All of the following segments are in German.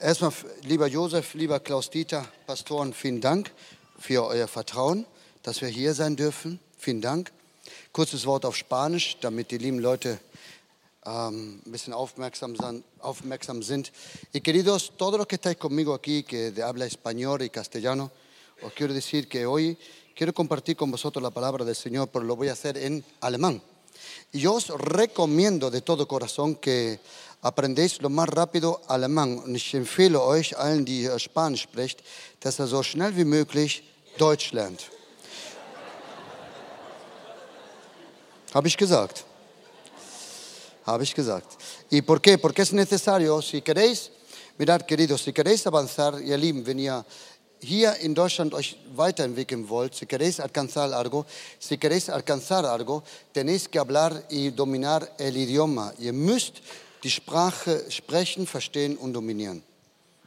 Erstmal, lieber Josef, lieber Klaus-Dieter, Pastoren, vielen Dank für euer Vertrauen, dass wir hier sein dürfen. Vielen Dank. Kurzes Wort auf Spanisch, damit die lieben Leute ähm, ein bisschen aufmerksam, aufmerksam sind. Y queridos, todos los que estáis conmigo aquí, que de habla español y castellano, os quiero decir que hoy quiero compartir con vosotros la palabra del Señor, pero lo voy a hacer en alemán. Y yo os recomiendo de todo corazón que aprendeis lo más rápido alemán. Ich empfehle euch allen, die Spanisch sprecht, dass er so schnell wie möglich Deutsch lernt. Habe ich gesagt. Habe ich gesagt. ¿Y por qué? Porque es necesario, si queréis, mirad queridos, si queréis avanzar, ihr Lieben, wenn ihr hier in Deutschland euch weiterentwickeln wollt, si queréis alcanzar algo, si queréis alcanzar algo, tenéis que hablar y dominar el idioma. Ihr müsst die Sprache sprechen, verstehen und dominieren.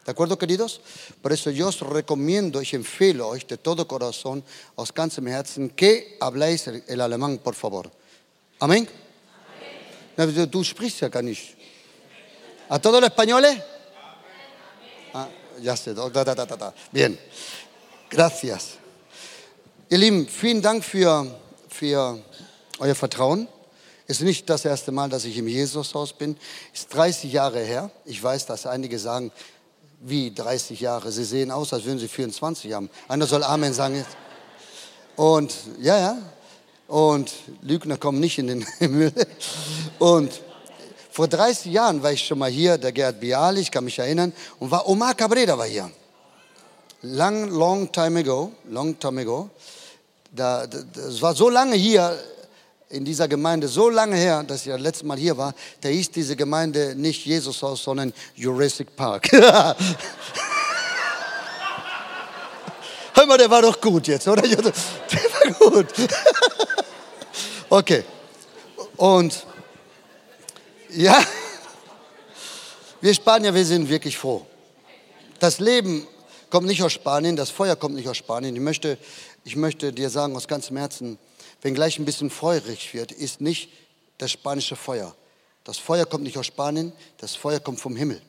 ¿De acuerdo, queridos? Por eso yo os recomiendo, ich empfehle euch de todo corazón, aus ganzem Herzen, que habléis el, el alemán, por favor. Amén. Amén. Du sprichst ja gar nicht. ¿A todos los españoles? Ah, ya sé. Da, da, da, da. Bien. Gracias. Ihr Lieben, vielen Dank für, für euer Vertrauen. Es ist nicht das erste Mal, dass ich im Jesushaus bin. Es ist 30 Jahre her. Ich weiß, dass einige sagen, wie 30 Jahre. Sie sehen aus, als würden sie 24 haben. Einer soll Amen sagen. Und ja, ja. Und Lügner kommen nicht in den Himmel. Und vor 30 Jahren war ich schon mal hier, der Gerd Bialy, ich kann mich erinnern, und war Omar Cabrera war hier. Long, long time ago, long time ago. Da, das war so lange hier, in dieser Gemeinde so lange her, dass ich das letzte Mal hier war, da hieß diese Gemeinde nicht Jesushaus, sondern Jurassic Park. Hör mal, der war doch gut jetzt, oder? Der war gut. Okay. Und ja, wir Spanier, wir sind wirklich froh. Das Leben kommt nicht aus Spanien, das Feuer kommt nicht aus Spanien. Ich möchte, ich möchte dir sagen aus ganzem Herzen, wenn gleich ein bisschen feurig wird, ist nicht das spanische Feuer. Das Feuer kommt nicht aus Spanien, das Feuer kommt vom Himmel.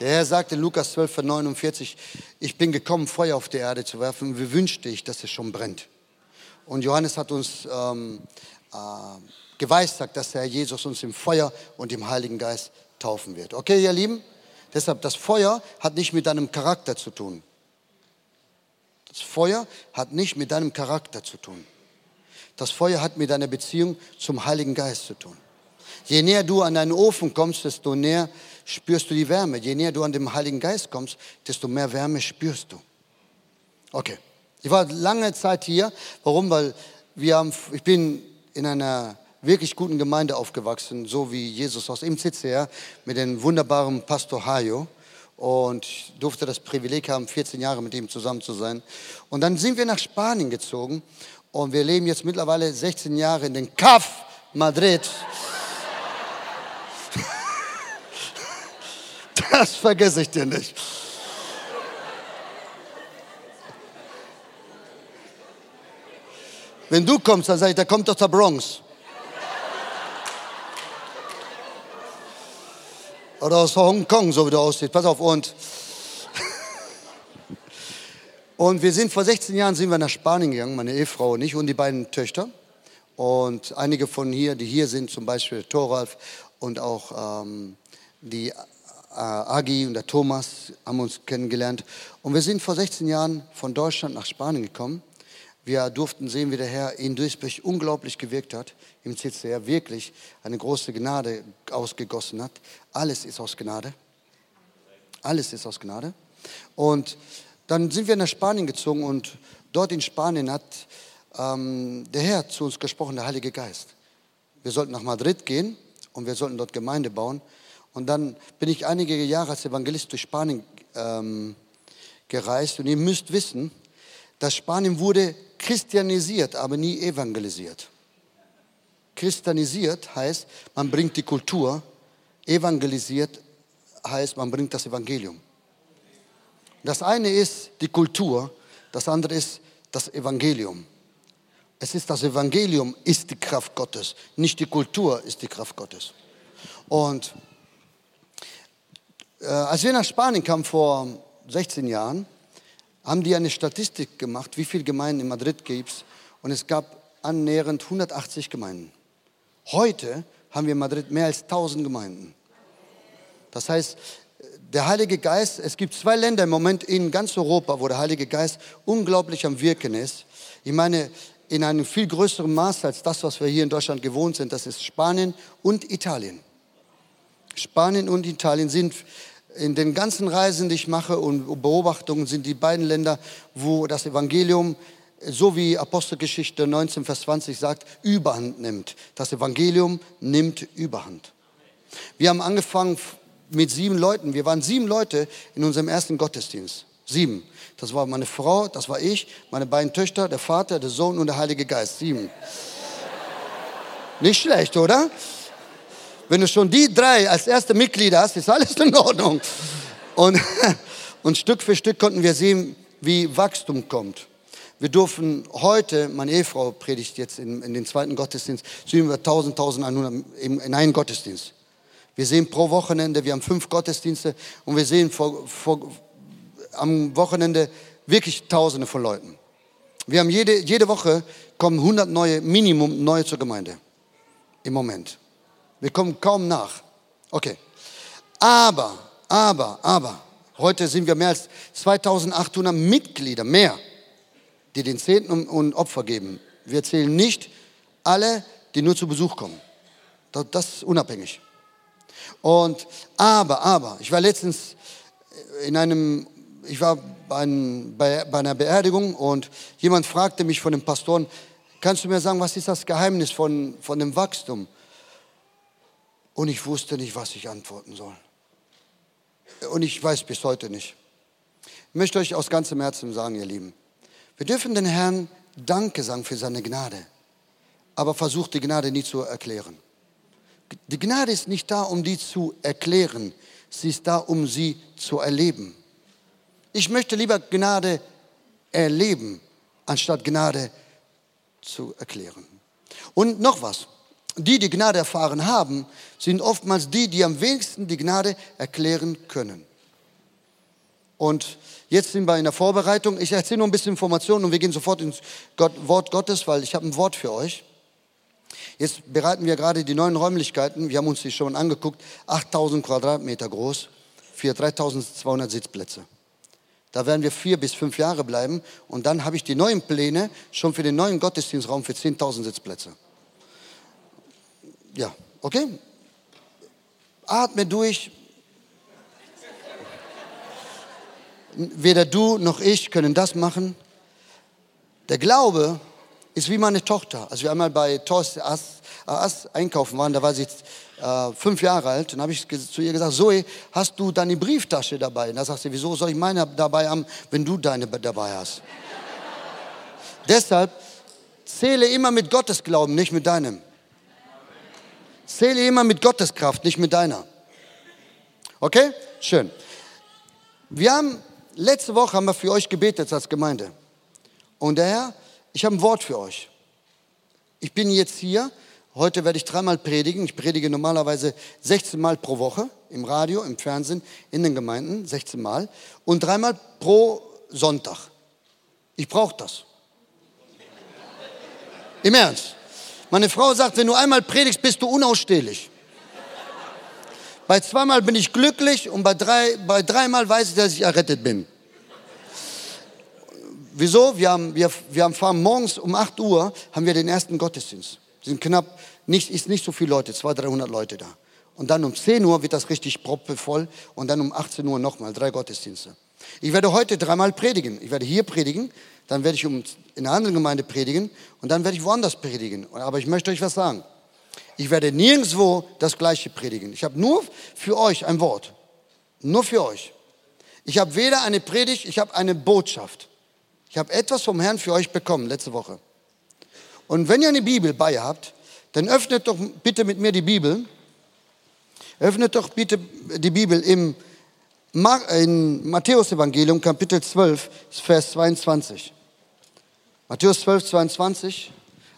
Der Herr sagte in Lukas 12, Vers 49, ich bin gekommen, Feuer auf die Erde zu werfen. Wie wünschte ich, dass es schon brennt. Und Johannes hat uns ähm, äh, geweissagt, dass der Herr Jesus uns im Feuer und im Heiligen Geist taufen wird. Okay, ihr Lieben? Deshalb, das Feuer hat nicht mit deinem Charakter zu tun. Das Feuer hat nicht mit deinem Charakter zu tun. Das Feuer hat mit deiner Beziehung zum Heiligen Geist zu tun. Je näher du an deinen Ofen kommst, desto näher spürst du die Wärme. Je näher du an den Heiligen Geist kommst, desto mehr Wärme spürst du. Okay. Ich war lange Zeit hier. Warum? Weil wir haben, ich bin in einer wirklich guten Gemeinde aufgewachsen, so wie Jesus aus CCR mit dem wunderbaren Pastor Hayo und durfte das Privileg haben, 14 Jahre mit ihm zusammen zu sein. Und dann sind wir nach Spanien gezogen und wir leben jetzt mittlerweile 16 Jahre in den CAF Madrid. Das vergesse ich dir nicht. Wenn du kommst, dann sage ich, da kommt doch der Bronx. Oder aus Hongkong, so wie du aussiehst. Pass auf. Und und wir sind vor 16 Jahren sind wir nach Spanien gegangen, meine Ehefrau und ich und die beiden Töchter. Und einige von hier, die hier sind, zum Beispiel Thoralf und auch ähm, die äh, Agi und der Thomas haben uns kennengelernt. Und wir sind vor 16 Jahren von Deutschland nach Spanien gekommen. Wir durften sehen, wie der Herr in Duisburg unglaublich gewirkt hat, im CCR wirklich eine große Gnade ausgegossen hat. Alles ist aus Gnade. Alles ist aus Gnade. Und dann sind wir nach Spanien gezogen und dort in Spanien hat ähm, der Herr zu uns gesprochen, der Heilige Geist. Wir sollten nach Madrid gehen und wir sollten dort Gemeinde bauen. Und dann bin ich einige Jahre als Evangelist durch Spanien ähm, gereist. Und ihr müsst wissen, dass Spanien wurde christianisiert, aber nie evangelisiert. Christianisiert heißt, man bringt die Kultur, evangelisiert heißt, man bringt das Evangelium. Das eine ist die Kultur, das andere ist das Evangelium. Es ist das Evangelium, ist die Kraft Gottes, nicht die Kultur ist die Kraft Gottes. Und Äh, als wir nach Spanien kamen vor 16 Jahren, haben die eine Statistik gemacht, wie viele Gemeinden in Madrid gibt es. Und es gab annähernd 180 Gemeinden. Heute haben wir in Madrid mehr als 1000 Gemeinden. Das heißt, der Heilige Geist, es gibt zwei Länder im Moment in ganz Europa, wo der Heilige Geist unglaublich am Wirken ist. Ich meine, in einem viel größeren Maß als das, was wir hier in Deutschland gewohnt sind, das ist Spanien und Italien. Spanien und Italien sind in den ganzen Reisen, die ich mache und Beobachtungen, sind die beiden Länder, wo das Evangelium, so wie Apostelgeschichte 19, Vers 20 sagt, Überhand nimmt. Das Evangelium nimmt Überhand. Wir haben angefangen mit sieben Leuten. Wir waren sieben Leute in unserem ersten Gottesdienst. Sieben. Das war meine Frau, das war ich, meine beiden Töchter, der Vater, der Sohn und der Heilige Geist. Sieben. Nicht schlecht, oder? Wenn du schon die drei als erste Mitglieder hast, ist alles in Ordnung. Und, und Stück für Stück konnten wir sehen, wie Wachstum kommt. Wir durften heute, meine Ehefrau predigt jetzt in, in den zweiten Gottesdienst, sehen wir 1000, 1100 in, in einen Gottesdienst. Wir sehen pro Wochenende, wir haben fünf Gottesdienste und wir sehen vor, vor, am Wochenende wirklich Tausende von Leuten. Wir haben jede, jede Woche kommen 100 neue, Minimum neue zur Gemeinde. Im Moment. Wir kommen kaum nach. Okay. Aber, aber, aber, heute sind wir mehr als 2800 Mitglieder, mehr, die den Zehnten und Opfer geben. Wir zählen nicht alle, die nur zu Besuch kommen. Das ist unabhängig. Und aber, aber, ich war letztens in einem, ich war bei, bei, einer Beerdigung und jemand fragte mich von den Pastoren, kannst du mir sagen, was ist das Geheimnis von, von dem Wachstum? Und ich wusste nicht, was ich antworten soll. Und ich weiß bis heute nicht. Ich möchte euch aus ganzem Herzen sagen, ihr Lieben, wir dürfen den Herrn Danke sagen für seine Gnade, aber versucht die Gnade nie zu erklären. Die Gnade ist nicht da, um die zu erklären, sie ist da, um sie zu erleben. Ich möchte lieber Gnade erleben, anstatt Gnade zu erklären. Und noch was, die, die Gnade erfahren haben, sind oftmals die, die am wenigsten die Gnade erklären können. Und jetzt sind wir in der Vorbereitung. Ich erzähle nur ein bisschen Informationen und wir gehen sofort ins Wort Gottes, weil ich habe ein Wort für euch. Jetzt bereiten wir gerade die neuen Räumlichkeiten. Wir haben uns die schon angeguckt. 8000 Quadratmeter groß für 3200 Sitzplätze. Da werden wir vier bis fünf Jahre bleiben. Und dann habe ich die neuen Pläne schon für den neuen Gottesdienstraum für 10.000 Sitzplätze. Ja, okay? Atme durch. Weder du noch ich können das machen. Der Glaube ist wie meine Tochter. Als wir einmal bei Thorsten Ass, Ass einkaufen waren, da war sie äh, fünf Jahre alt, dann habe ich zu ihr gesagt, Zoe, hast du deine Brieftasche dabei? Und da sagt sie, wieso soll ich meine dabei haben, wenn du deine dabei hast? Deshalb zähle immer mit Gottes Glauben, nicht mit deinem. Zähle immer mit Gottes Kraft, nicht mit deiner. Okay? Schön. Wir haben, letzte Woche haben wir für euch gebetet als Gemeinde. Und der Herr ich habe ein Wort für euch. Ich bin jetzt hier. Heute werde ich dreimal predigen. Ich predige normalerweise 16 Mal pro Woche im Radio, im Fernsehen, in den Gemeinden, 16 Mal. Und dreimal pro Sonntag. Ich brauche das. Im Ernst. Meine Frau sagt, wenn du einmal predigst, bist du unausstehlich. Bei zweimal bin ich glücklich und bei, drei, bei dreimal weiß ich, dass ich errettet bin. Wieso? Wir, haben, wir, wir haben fahren morgens um 8 Uhr haben wir den ersten Gottesdienst. Sind knapp, nicht, ist nicht so viele Leute, 200, 300 Leute da. Und dann um 10 Uhr wird das richtig proppevoll und dann um 18 Uhr nochmal, drei Gottesdienste. Ich werde heute dreimal predigen. Ich werde hier predigen, dann werde ich in einer anderen Gemeinde predigen und dann werde ich woanders predigen. Aber ich möchte euch was sagen. Ich werde nirgendwo das Gleiche predigen. Ich habe nur für euch ein Wort. Nur für euch. Ich habe weder eine Predigt, ich habe eine Botschaft. Ich habe etwas vom Herrn für euch bekommen letzte Woche. Und wenn ihr eine Bibel bei habt, dann öffnet doch bitte mit mir die Bibel. Öffnet doch bitte die Bibel im in Matthäus Evangelium Kapitel 12, Vers 22. Matthäus 12, 22.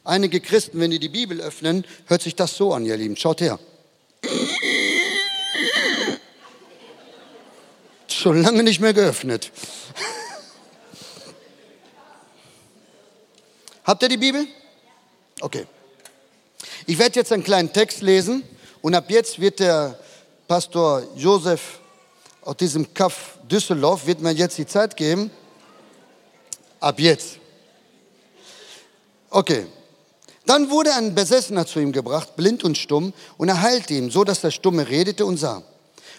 Einige Christen, wenn die die Bibel öffnen, hört sich das so an, ihr Lieben. Schaut her. Schon lange nicht mehr geöffnet. Habt ihr die Bibel? Okay. Ich werde jetzt einen kleinen Text lesen und ab jetzt wird der Pastor Josef aus diesem Kaff Düsseldorf, wird mir jetzt die Zeit geben. Ab jetzt. Okay. Dann wurde ein Besessener zu ihm gebracht, blind und stumm, und er heilte ihn, so dass der Stumme redete und sah.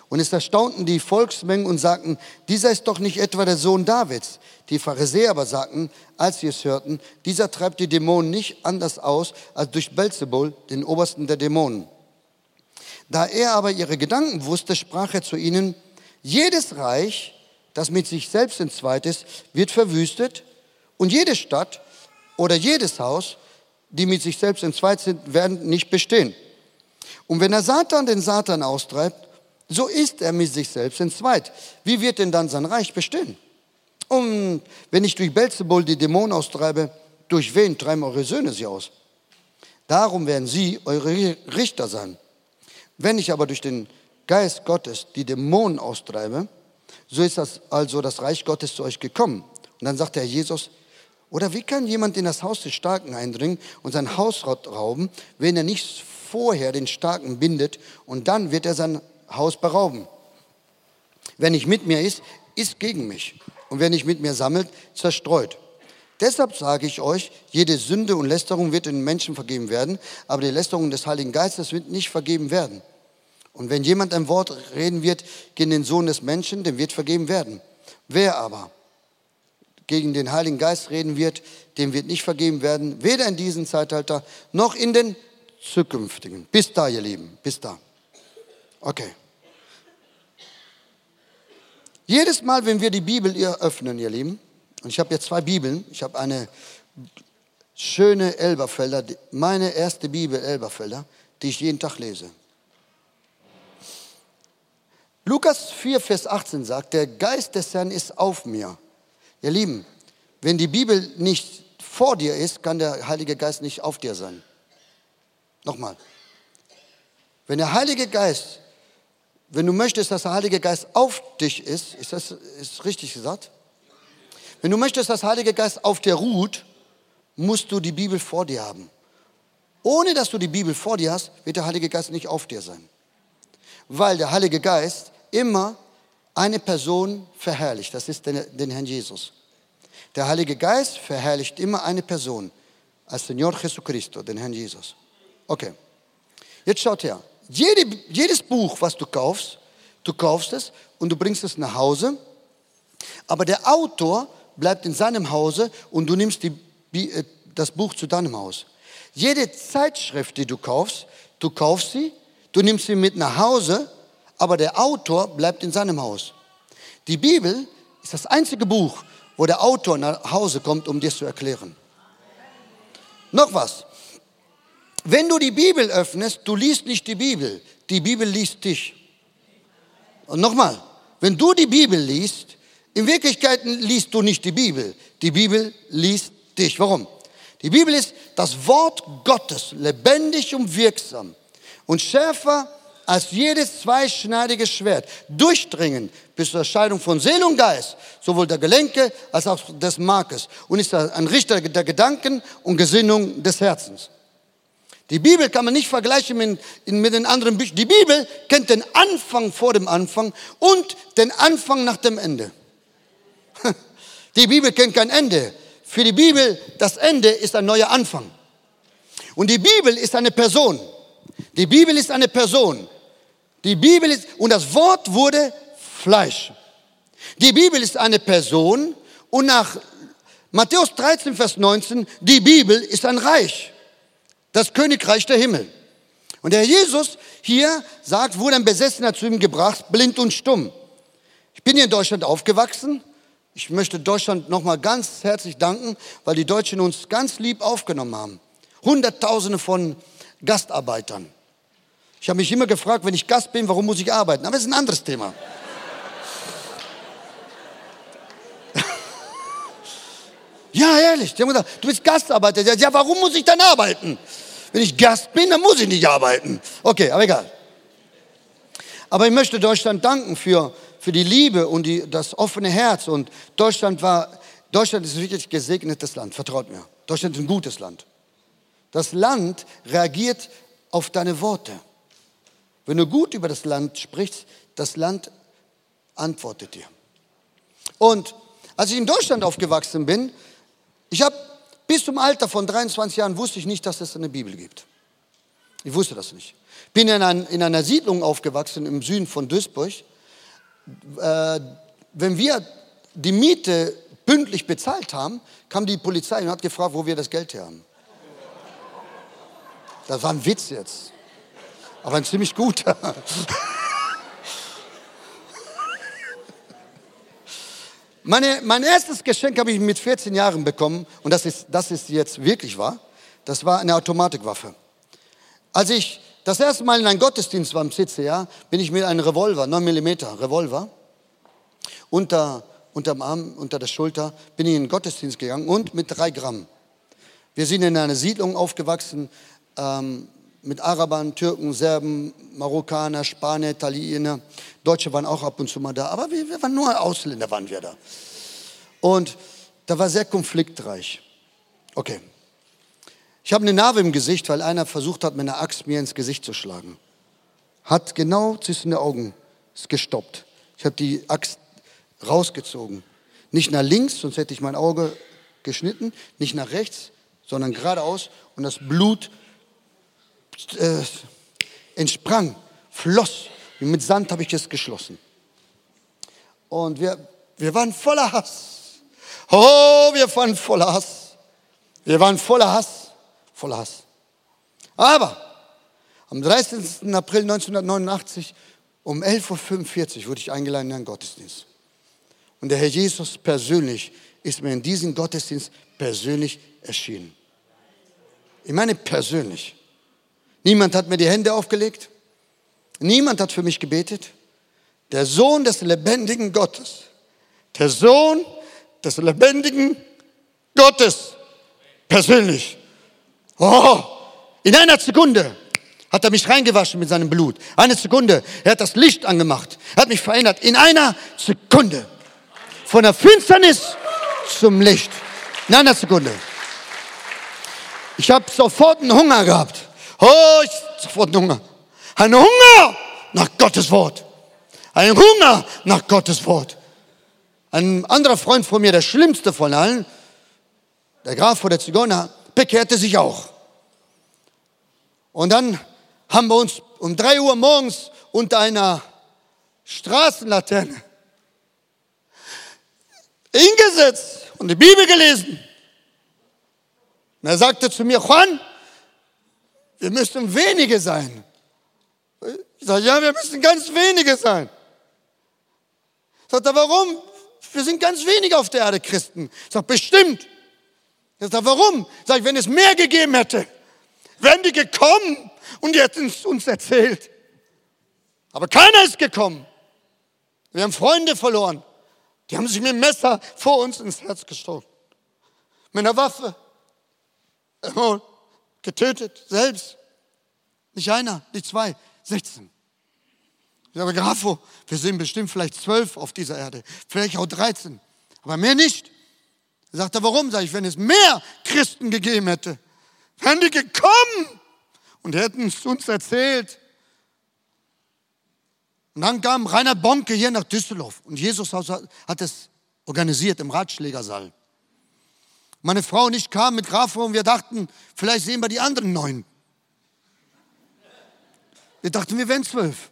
Und es erstaunten die Volksmengen und sagten, dieser ist doch nicht etwa der Sohn Davids. Die Pharisäer aber sagten, als sie es hörten, dieser treibt die Dämonen nicht anders aus als durch Belzebul, den Obersten der Dämonen. Da er aber ihre Gedanken wusste, sprach er zu ihnen, jedes Reich, das mit sich selbst entzweit ist, wird verwüstet und jede Stadt oder jedes Haus, die mit sich selbst entzweit sind, werden nicht bestehen. Und wenn der Satan den Satan austreibt, so ist er mit sich selbst entzweit. Wie wird denn dann sein Reich bestehen? Und wenn ich durch Belzebul die Dämonen austreibe, durch wen treiben eure Söhne sie aus? Darum werden sie eure Richter sein. Wenn ich aber durch den Geist Gottes die Dämonen austreibe, so ist das also das Reich Gottes zu euch gekommen. Und dann sagt der Jesus, oder wie kann jemand in das Haus des Starken eindringen und sein Haus rauben, wenn er nicht vorher den Starken bindet und dann wird er sein Haus berauben? Wer nicht mit mir ist, ist gegen mich. Und wer nicht mit mir sammelt, zerstreut. Deshalb sage ich euch, jede Sünde und Lästerung wird den Menschen vergeben werden, aber die Lästerung des Heiligen Geistes wird nicht vergeben werden. Und wenn jemand ein Wort reden wird gegen den Sohn des Menschen, dem wird vergeben werden. Wer aber gegen den Heiligen Geist reden wird, dem wird nicht vergeben werden, weder in diesem Zeitalter noch in den zukünftigen. Bis da, ihr Lieben, bis da. Okay. Jedes Mal, wenn wir die Bibel öffnen, ihr Lieben, und ich habe jetzt zwei Bibeln, ich habe eine schöne Elberfelder, meine erste Bibel Elberfelder, die ich jeden Tag lese. Lukas 4, Vers 18 sagt, der Geist des Herrn ist auf mir. Ihr Lieben, wenn die Bibel nicht vor dir ist, kann der Heilige Geist nicht auf dir sein. Nochmal. Wenn der Heilige Geist wenn du möchtest, dass der Heilige Geist auf dich ist, ist das ist richtig gesagt? Wenn du möchtest, dass der Heilige Geist auf dir ruht, musst du die Bibel vor dir haben. Ohne dass du die Bibel vor dir hast, wird der Heilige Geist nicht auf dir sein. Weil der Heilige Geist immer eine Person verherrlicht. Das ist den, den Herrn Jesus. Der Heilige Geist verherrlicht immer eine Person. Als Señor Jesucristo, den Herrn Jesus. Okay. Jetzt schaut her. Jede, jedes Buch, was du kaufst, du kaufst es und du bringst es nach Hause, aber der Autor bleibt in seinem Hause und du nimmst die, äh, das Buch zu deinem Haus. Jede Zeitschrift, die du kaufst, du kaufst sie, du nimmst sie mit nach Hause, aber der Autor bleibt in seinem Haus. Die Bibel ist das einzige Buch, wo der Autor nach Hause kommt, um dir zu erklären. Noch was. Wenn du die Bibel öffnest, du liest nicht die Bibel, die Bibel liest dich. Und nochmal, wenn du die Bibel liest, in Wirklichkeit liest du nicht die Bibel, die Bibel liest dich. Warum? Die Bibel ist das Wort Gottes, lebendig und wirksam und schärfer als jedes zweischneidige Schwert, durchdringen bis zur Scheidung von Seele und Geist, sowohl der Gelenke als auch des Markes und ist ein Richter der Gedanken und Gesinnung des Herzens. Die Bibel kann man nicht vergleichen mit, mit den anderen Büchern. Die Bibel kennt den Anfang vor dem Anfang und den Anfang nach dem Ende. Die Bibel kennt kein Ende. Für die Bibel, das Ende ist ein neuer Anfang. Und die Bibel ist eine Person. Die Bibel ist eine Person. Die Bibel ist, und das Wort wurde Fleisch. Die Bibel ist eine Person und nach Matthäus 13, Vers 19, die Bibel ist ein Reich das Königreich der Himmel. Und der Jesus hier sagt, wurde ein Besessener zu ihm gebracht, blind und stumm. Ich bin hier in Deutschland aufgewachsen. Ich möchte Deutschland nochmal ganz herzlich danken, weil die Deutschen uns ganz lieb aufgenommen haben. Hunderttausende von Gastarbeitern. Ich habe mich immer gefragt, wenn ich Gast bin, warum muss ich arbeiten? Aber es ist ein anderes Thema. ja, ehrlich. Die haben gesagt, du bist Gastarbeiter. Ja, warum muss ich dann arbeiten? Wenn ich Gast bin, dann muss ich nicht arbeiten. Okay, aber egal. Aber ich möchte Deutschland danken für, für die Liebe und die, das offene Herz. Und Deutschland war, Deutschland ist ein wirklich gesegnetes Land, vertraut mir. Deutschland ist ein gutes Land. Das Land reagiert auf deine Worte. Wenn du gut über das Land sprichst, das Land antwortet dir. Und als ich in Deutschland aufgewachsen bin, ich habe bis zum Alter von 23 Jahren wusste ich nicht, dass es eine Bibel gibt. Ich wusste das nicht. Bin in, ein, in einer Siedlung aufgewachsen im Süden von Duisburg. Äh, wenn wir die Miete pünktlich bezahlt haben, kam die Polizei und hat gefragt, wo wir das Geld her haben. Das war ein Witz jetzt. Aber ein ziemlich guter. Meine, mein erstes Geschenk habe ich mit 14 Jahren bekommen und das ist, das ist jetzt wirklich wahr. Das war eine Automatikwaffe. Als ich das erste Mal in einen Gottesdienst war im CCA, bin ich mit einem Revolver, 9 mm Revolver, unter, unterm Arm, unter der Schulter, bin ich in den Gottesdienst gegangen und mit drei Gramm. Wir sind in einer Siedlung aufgewachsen ähm, mit Arabern, Türken, Serben, Marokkaner, Spanier, Italiener. Deutsche waren auch ab und zu mal da, aber wir, wir waren nur Ausländer, waren wir da. Und da war sehr konfliktreich. Okay. Ich habe eine Narbe im Gesicht, weil einer versucht hat, mit einer Axt mir ins Gesicht zu schlagen. Hat genau zwischen den Augen ist gestoppt. Ich habe die Axt rausgezogen. Nicht nach links, sonst hätte ich mein Auge geschnitten, nicht nach rechts, sondern geradeaus und das Blut äh, entsprang, floss. Und mit Sand habe ich es geschlossen. Und wir, wir waren voller Hass. Oh, wir waren voller Hass. Wir waren voller Hass, voller Hass. Aber am 13. April 1989 um 11.45 Uhr wurde ich eingeladen in einen Gottesdienst. Und der Herr Jesus persönlich ist mir in diesem Gottesdienst persönlich erschienen. Ich meine persönlich. Niemand hat mir die Hände aufgelegt. Niemand hat für mich gebetet. Der Sohn des lebendigen Gottes. Der Sohn des lebendigen Gottes. Persönlich. Oh, in einer Sekunde hat er mich reingewaschen mit seinem Blut. Eine Sekunde. Er hat das Licht angemacht. Er hat mich verändert. In einer Sekunde. Von der Finsternis zum Licht. In einer Sekunde. Ich habe sofort einen Hunger gehabt. Oh, ich sofort Hunger. Ein Hunger nach Gottes Wort. Ein Hunger nach Gottes Wort. Ein anderer Freund von mir, der schlimmste von allen, der Graf vor der Zigeuner, bekehrte sich auch. Und dann haben wir uns um drei Uhr morgens unter einer Straßenlaterne hingesetzt und die Bibel gelesen. Und er sagte zu mir, Juan, wir müssen wenige sein. Ich sage, ja, wir müssen ganz wenige sein. Sagt er, warum? Wir sind ganz wenige auf der Erde Christen. Ich sage, bestimmt. Ich sage, warum? Sag ich, wenn es mehr gegeben hätte, wären die gekommen und hätten es uns erzählt. Aber keiner ist gekommen. Wir haben Freunde verloren. Die haben sich mit dem Messer vor uns ins Herz gestoßen. Mit einer Waffe getötet, selbst. Nicht einer, nicht zwei, 16. Ich sage, Grafo, wir sind bestimmt vielleicht zwölf auf dieser Erde, vielleicht auch 13, aber mehr nicht. Er sagte, warum? Sag ich, wenn es mehr Christen gegeben hätte, wären die gekommen und hätten es uns erzählt. Und dann kam Rainer Bonke hier nach Düsseldorf und Jesus hat es organisiert im Ratschlägersaal. Meine Frau und ich kamen mit Grafo und wir dachten, vielleicht sehen wir die anderen neun. Wir dachten, wir wären zwölf.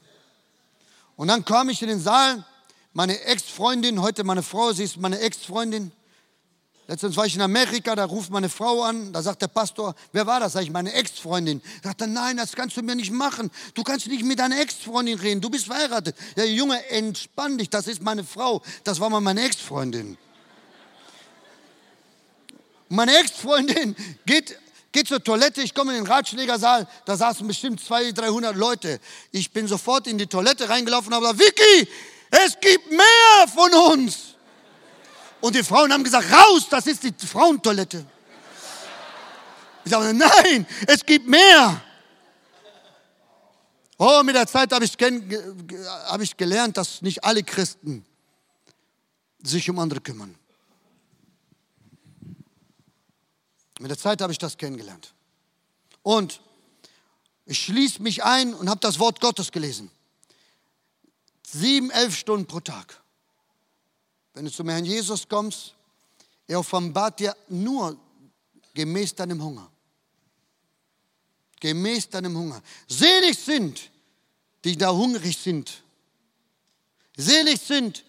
Und dann kam ich in den Saal, meine Ex-Freundin, heute meine Frau, sie ist meine Ex-Freundin. Letztens war ich in Amerika, da ruft meine Frau an, da sagt der Pastor, wer war das? Sag ich, meine Ex-Freundin. Sagt er, nein, das kannst du mir nicht machen. Du kannst nicht mit deiner Ex-Freundin reden, du bist verheiratet. Ja, Junge, entspann dich, das ist meine Frau. Das war mal meine Ex-Freundin. Meine Ex-Freundin geht, geht zur Toilette, ich komme in den Ratschlägersaal, da saßen bestimmt 200, 300 Leute. Ich bin sofort in die Toilette reingelaufen und habe gesagt, Vicky, es gibt mehr von uns. Und die Frauen haben gesagt, raus, das ist die Frauentoilette. Ich sage, nein, es gibt mehr. Oh, mit der Zeit habe ich, hab ich gelernt, dass nicht alle Christen sich um andere kümmern. Mit der Zeit habe ich das kennengelernt. Und ich schließe mich ein und habe das Wort Gottes gelesen. Sieben, elf Stunden pro Tag. Wenn du zum Herrn Jesus kommst, er offenbart dir nur gemäß deinem Hunger. Gemäß deinem Hunger. Selig sind, die da hungrig sind. Selig sind,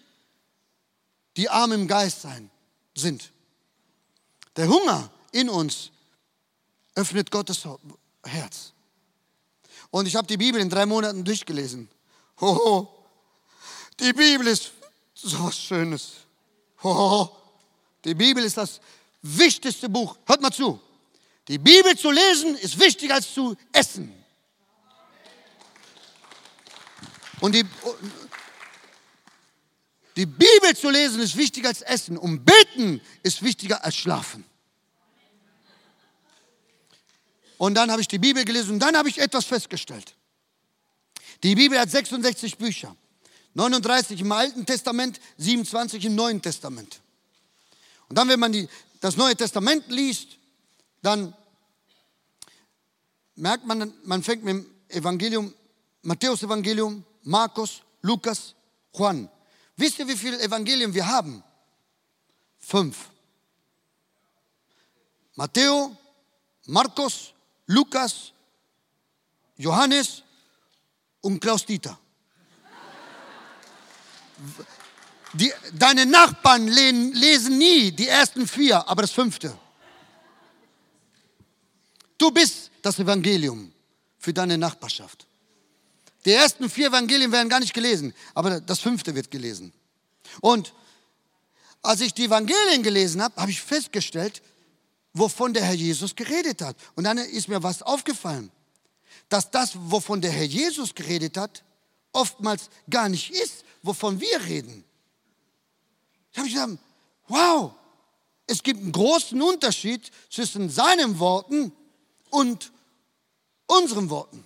die arm im Geist sein, sind. Der Hunger in uns öffnet Gottes Herz. Und ich habe die Bibel in drei Monaten durchgelesen. Hoho, die Bibel ist so was Schönes. Hoho, die Bibel ist das wichtigste Buch. Hört mal zu. Die Bibel zu lesen ist wichtiger als zu essen. Und die, die Bibel zu lesen ist wichtiger als Essen. Und beten ist wichtiger als Schlafen. Und dann habe ich die Bibel gelesen und dann habe ich etwas festgestellt. Die Bibel hat 66 Bücher. 39 im Alten Testament, 27 im Neuen Testament. Und dann, wenn man die, das Neue Testament liest, dann merkt man, man fängt mit dem Evangelium, Matthäus Evangelium, Markus, Lukas, Juan. Wisst ihr, wie viele Evangelien wir haben? Fünf. Matthäus, Markus, Lukas, Johannes und Klaus Dieter. Die, deine Nachbarn lesen nie die ersten vier, aber das fünfte. Du bist das Evangelium für deine Nachbarschaft. Die ersten vier Evangelien werden gar nicht gelesen, aber das fünfte wird gelesen. Und als ich die Evangelien gelesen habe, habe ich festgestellt, wovon der Herr Jesus geredet hat. Und dann ist mir was aufgefallen, dass das, wovon der Herr Jesus geredet hat, oftmals gar nicht ist, wovon wir reden. Ich habe gedacht, wow, es gibt einen großen Unterschied zwischen seinen Worten und unseren Worten.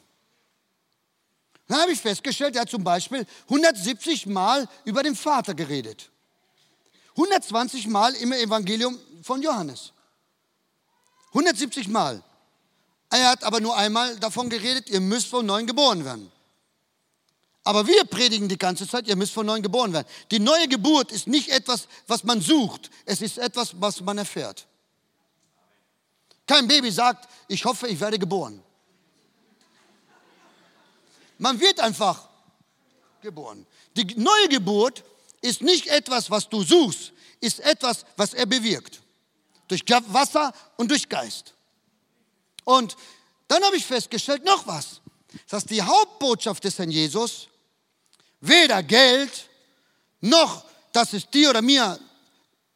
Dann habe ich festgestellt, er hat zum Beispiel 170 Mal über den Vater geredet. 120 Mal im Evangelium von Johannes. 170 Mal. Er hat aber nur einmal davon geredet, ihr müsst von neuem geboren werden. Aber wir predigen die ganze Zeit, ihr müsst von neuem geboren werden. Die neue Geburt ist nicht etwas, was man sucht, es ist etwas, was man erfährt. Kein Baby sagt, ich hoffe, ich werde geboren. Man wird einfach geboren. Die neue Geburt ist nicht etwas, was du suchst, ist etwas, was er bewirkt. Durch Wasser und durch Geist. Und dann habe ich festgestellt, noch was, dass die Hauptbotschaft des Herrn Jesus weder Geld, noch, dass es dir oder mir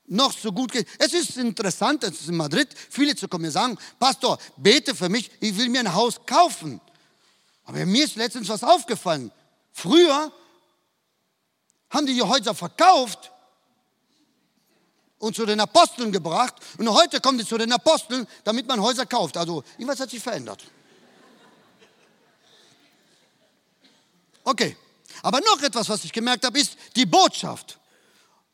noch so gut geht. Es ist interessant, es ist in Madrid, viele zu kommen und sagen, Pastor, bete für mich, ich will mir ein Haus kaufen. Aber mir ist letztens was aufgefallen. Früher haben die Häuser verkauft und zu den Aposteln gebracht. Und heute kommen die zu den Aposteln, damit man Häuser kauft. Also irgendwas hat sich verändert. Okay. Aber noch etwas, was ich gemerkt habe, ist die Botschaft.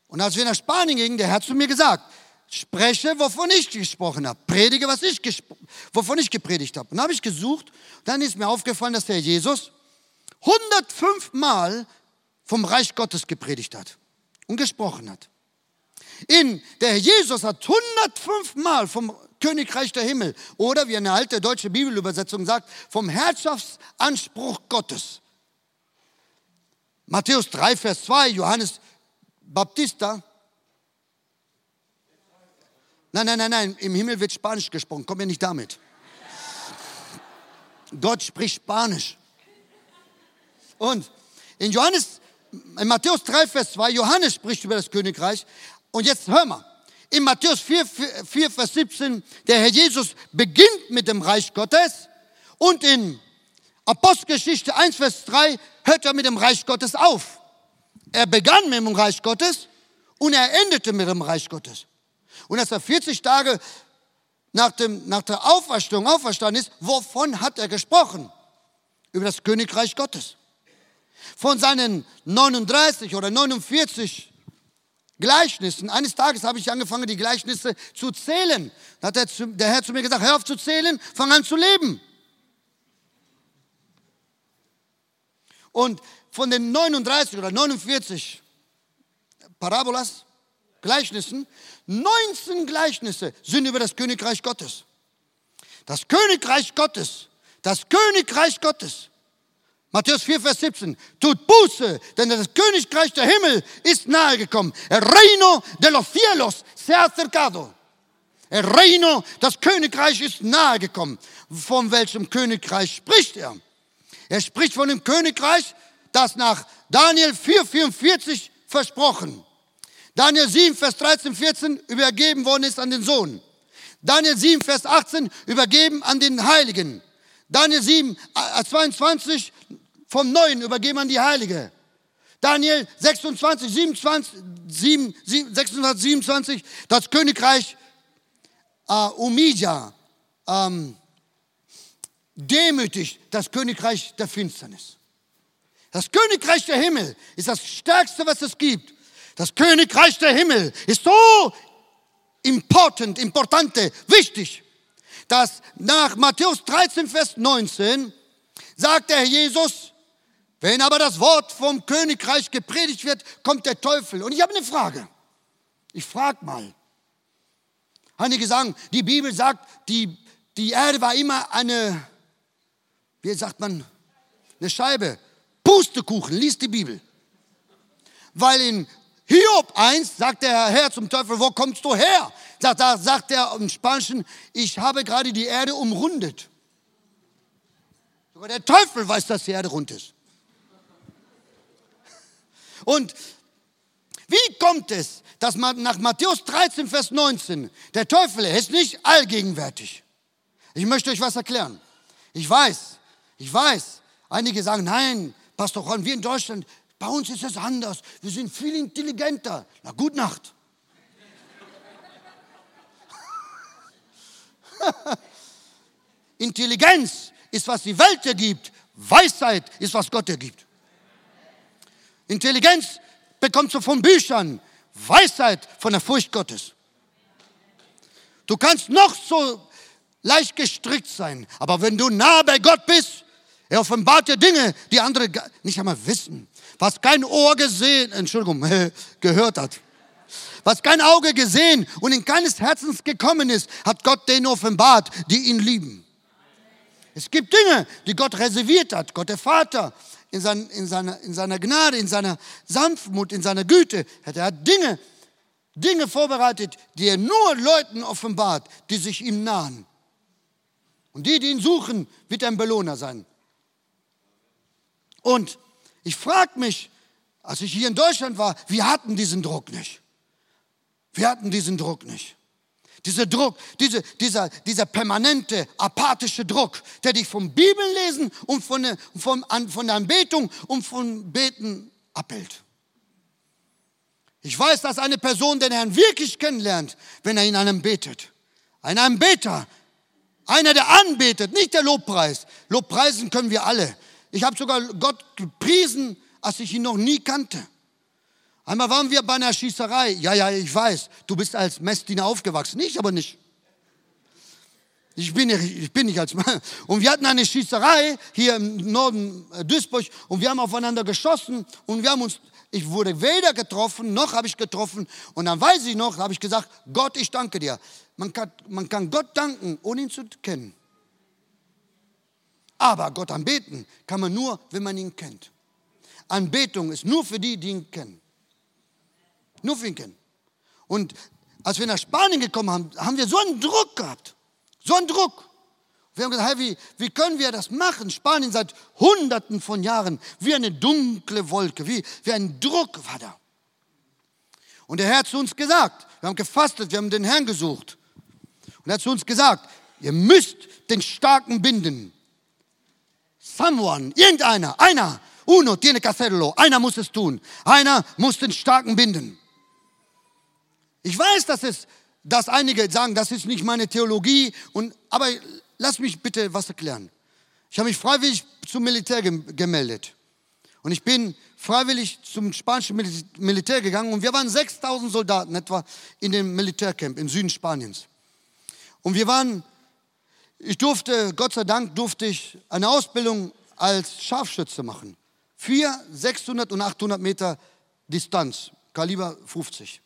Und als wir nach Spanien gingen, der Herr hat zu mir gesagt, spreche, wovon ich gesprochen habe. Predige, was ich wovon ich gepredigt habe. Und habe ich gesucht, dann ist mir aufgefallen, dass der Jesus 105 Mal vom Reich Gottes gepredigt hat und gesprochen hat. In der Jesus hat 105 Mal vom Königreich der Himmel oder wie eine alte deutsche Bibelübersetzung sagt, vom Herrschaftsanspruch Gottes. Matthäus 3, Vers 2, Johannes Baptista Nein, nein, nein, nein, im Himmel wird Spanisch gesprochen, komm mir nicht damit. Gott spricht Spanisch. Und in Johannes, in Matthäus 3, Vers 2, Johannes spricht über das Königreich. Und jetzt hör mal, in Matthäus 4, 4, 4, Vers 17, der Herr Jesus beginnt mit dem Reich Gottes. Und in Apostelgeschichte 1, Vers 3 hört er mit dem Reich Gottes auf. Er begann mit dem Reich Gottes und er endete mit dem Reich Gottes. Und als er 40 Tage nach, dem, nach der Auferstehung auferstanden ist, wovon hat er gesprochen? über das Königreich Gottes. Von seinen 39 oder 49 Gleichnissen, eines Tages habe ich angefangen, die Gleichnisse zu zählen. Da hat der Herr zu mir gesagt, hör auf zu zählen, fang an zu leben. Und von den 39 oder 49 Parabolas, Gleichnissen, 19 Gleichnisse sind über das Königreich Gottes. Das Königreich Gottes, das Königreich Gottes. Matthäus 4, Vers 17. Tut Buße, denn das Königreich der Himmel ist nahegekommen. El reino de los cielos se ha acercado. El reino, das Königreich ist nahegekommen. Von welchem Königreich spricht er? Er spricht von dem Königreich, das nach Daniel 4, 44 versprochen. Daniel 7, Vers 13, 14 übergeben worden ist an den Sohn. Daniel 7, Vers 18 übergeben an den Heiligen. Daniel 7, 22 äh, vom Neuen übergeben an die Heilige. Daniel 26, 27, 7, 26, 27, das Königreich äh, Umidia, ähm, demütigt das Königreich der Finsternis. Das Königreich der Himmel ist das Stärkste, was es gibt. Das Königreich der Himmel ist so important, importante, wichtig, dass nach Matthäus 13, Vers 19 sagt der Jesus, wenn aber das Wort vom Königreich gepredigt wird, kommt der Teufel. Und ich habe eine Frage. Ich frage mal. Einige sagen, die Bibel sagt, die, die Erde war immer eine, wie sagt man, eine Scheibe. Pustekuchen, liest die Bibel. Weil in Hiob 1 sagt der Herr zum Teufel, wo kommst du her? Da, da sagt er im Spanischen, ich habe gerade die Erde umrundet. Sogar der Teufel weiß, dass die Erde rund ist. Und wie kommt es, dass man nach Matthäus 13, Vers 19, der Teufel ist nicht allgegenwärtig. Ich möchte euch was erklären. Ich weiß, ich weiß, einige sagen, nein, Pastor Ron, wir in Deutschland, bei uns ist es anders. Wir sind viel intelligenter. Na, gut Nacht. Intelligenz ist, was die Welt dir gibt. Weisheit ist, was Gott dir gibt. Intelligenz bekommst du von Büchern. Weisheit von der Furcht Gottes. Du kannst noch so leicht gestrickt sein, aber wenn du nah bei Gott bist, er offenbart dir Dinge, die andere nicht einmal wissen. Was kein Ohr gesehen, Entschuldigung, gehört hat. Was kein Auge gesehen und in keines Herzens gekommen ist, hat Gott denen offenbart, die ihn lieben. Es gibt Dinge, die Gott reserviert hat. Gott der Vater in, sein, in, seiner, in seiner Gnade, in seiner Sanftmut, in seiner Güte. Er hat Dinge, Dinge vorbereitet, die er nur Leuten offenbart, die sich ihm nahen. Und die, die ihn suchen, wird ein Belohner sein. Und ich frage mich, als ich hier in Deutschland war, wir hatten diesen Druck nicht. Wir hatten diesen Druck nicht. Dieser Druck, diese, dieser, dieser permanente, apathische Druck, der dich vom Bibellesen und von der, von, von der Anbetung und von Beten abhält. Ich weiß, dass eine Person den Herrn wirklich kennenlernt, wenn er in einem betet. Ein Anbeter, einer, der anbetet, nicht der Lobpreis. Lobpreisen können wir alle. Ich habe sogar Gott gepriesen, als ich ihn noch nie kannte. Einmal waren wir bei einer Schießerei. Ja, ja, ich weiß, du bist als Messdiener aufgewachsen. Ich aber nicht. Ich bin, nicht, ich bin nicht als Mann. Und wir hatten eine Schießerei hier im Norden äh, Duisburg und wir haben aufeinander geschossen und wir haben uns, ich wurde weder getroffen, noch habe ich getroffen. Und dann weiß ich noch, habe ich gesagt, Gott, ich danke dir. Man kann, man kann Gott danken, ohne ihn zu kennen. Aber Gott anbeten kann man nur, wenn man ihn kennt. Anbetung ist nur für die, die ihn kennen. Kennen. Und als wir nach Spanien gekommen haben, haben wir so einen Druck gehabt. So einen Druck. Wir haben gesagt, hey, wie, wie können wir das machen? Spanien seit Hunderten von Jahren, wie eine dunkle Wolke, wie, wie ein Druck war da. Und der Herr hat zu uns gesagt, wir haben gefastet, wir haben den Herrn gesucht. Und er hat zu uns gesagt, ihr müsst den Starken binden. Someone, irgendeiner, einer, uno tiene que hacerlo. Einer muss es tun. Einer muss den Starken binden. Ich weiß, dass es, dass einige sagen, das ist nicht meine Theologie. Und, aber lass mich bitte was erklären. Ich habe mich freiwillig zum Militär gemeldet. Und ich bin freiwillig zum spanischen Militär gegangen und wir waren 6000 Soldaten etwa in dem Militärcamp im Süden Spaniens. Und wir waren, ich durfte, Gott sei Dank, durfte ich eine Ausbildung als Scharfschütze machen. 400, 600 und 800 Meter Distanz, Kaliber 50.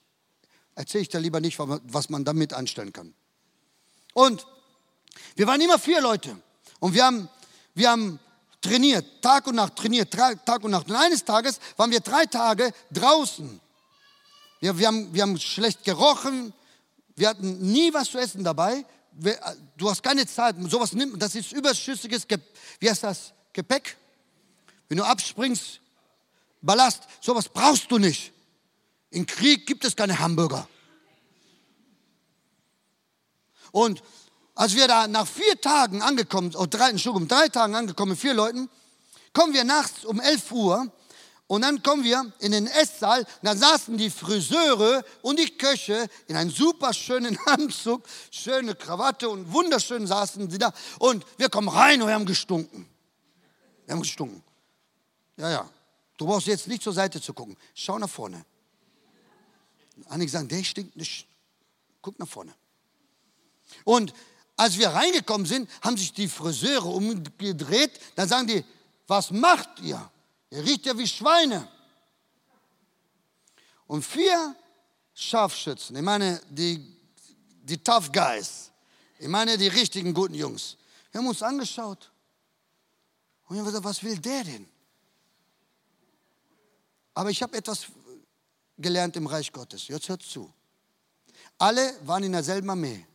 Erzähle ich dir lieber nicht, was man damit anstellen kann. Und wir waren immer vier Leute und wir haben, wir haben trainiert, Tag und Nacht trainiert, Tag und Nacht. Und eines Tages waren wir drei Tage draußen. Wir, wir, haben, wir haben schlecht gerochen, wir hatten nie was zu essen dabei. Du hast keine Zeit, sowas nimmt, das ist überschüssiges, Ge wie heißt das, Gepäck. Wenn du abspringst, Ballast, sowas brauchst du nicht. Im Krieg gibt es keine Hamburger. Und als wir da nach vier Tagen angekommen, oh, drei, Entschuldigung, drei Tagen angekommen, vier Leuten, kommen wir nachts um 11 Uhr und dann kommen wir in den Esssaal und dann saßen die Friseure und die Köche in einem super schönen Anzug, schöne Krawatte und wunderschön saßen sie da. Und wir kommen rein und wir haben gestunken. Wir haben gestunken. Ja, ja. Du brauchst jetzt nicht zur Seite zu gucken. Schau nach vorne. Einige sagen, der stinkt nicht. Guck nach vorne. Und als wir reingekommen sind, haben sich die Friseure umgedreht. Dann sagen die, was macht ihr? Ihr riecht ja wie Schweine. Und vier Scharfschützen, ich meine die, die Tough Guys, ich meine die richtigen guten Jungs, wir haben uns angeschaut. Und ich haben gesagt, was will der denn? Aber ich habe etwas gelernt im Reich Gottes. Jetzt hört zu. Alle waren in derselben Armee.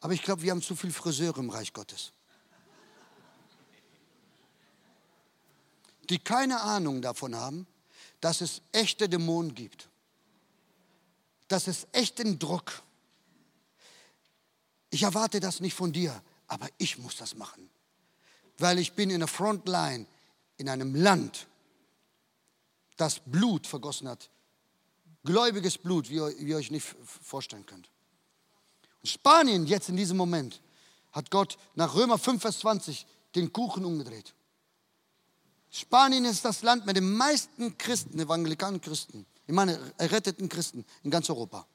Aber ich glaube, wir haben zu viel Friseure im Reich Gottes. Die keine Ahnung davon haben, dass es echte Dämonen gibt. Dass es echten Druck. Ich erwarte das nicht von dir, aber ich muss das machen. Weil ich bin in der Frontline in einem Land, das Blut vergossen hat. Gläubiges Blut, wie ihr euch nicht vorstellen könnt. Spanien jetzt in diesem Moment hat Gott nach Römer 5, Vers 20 den Kuchen umgedreht. Spanien ist das Land mit den meisten Christen, evangelikalen Christen, ich meine erretteten Christen in ganz Europa.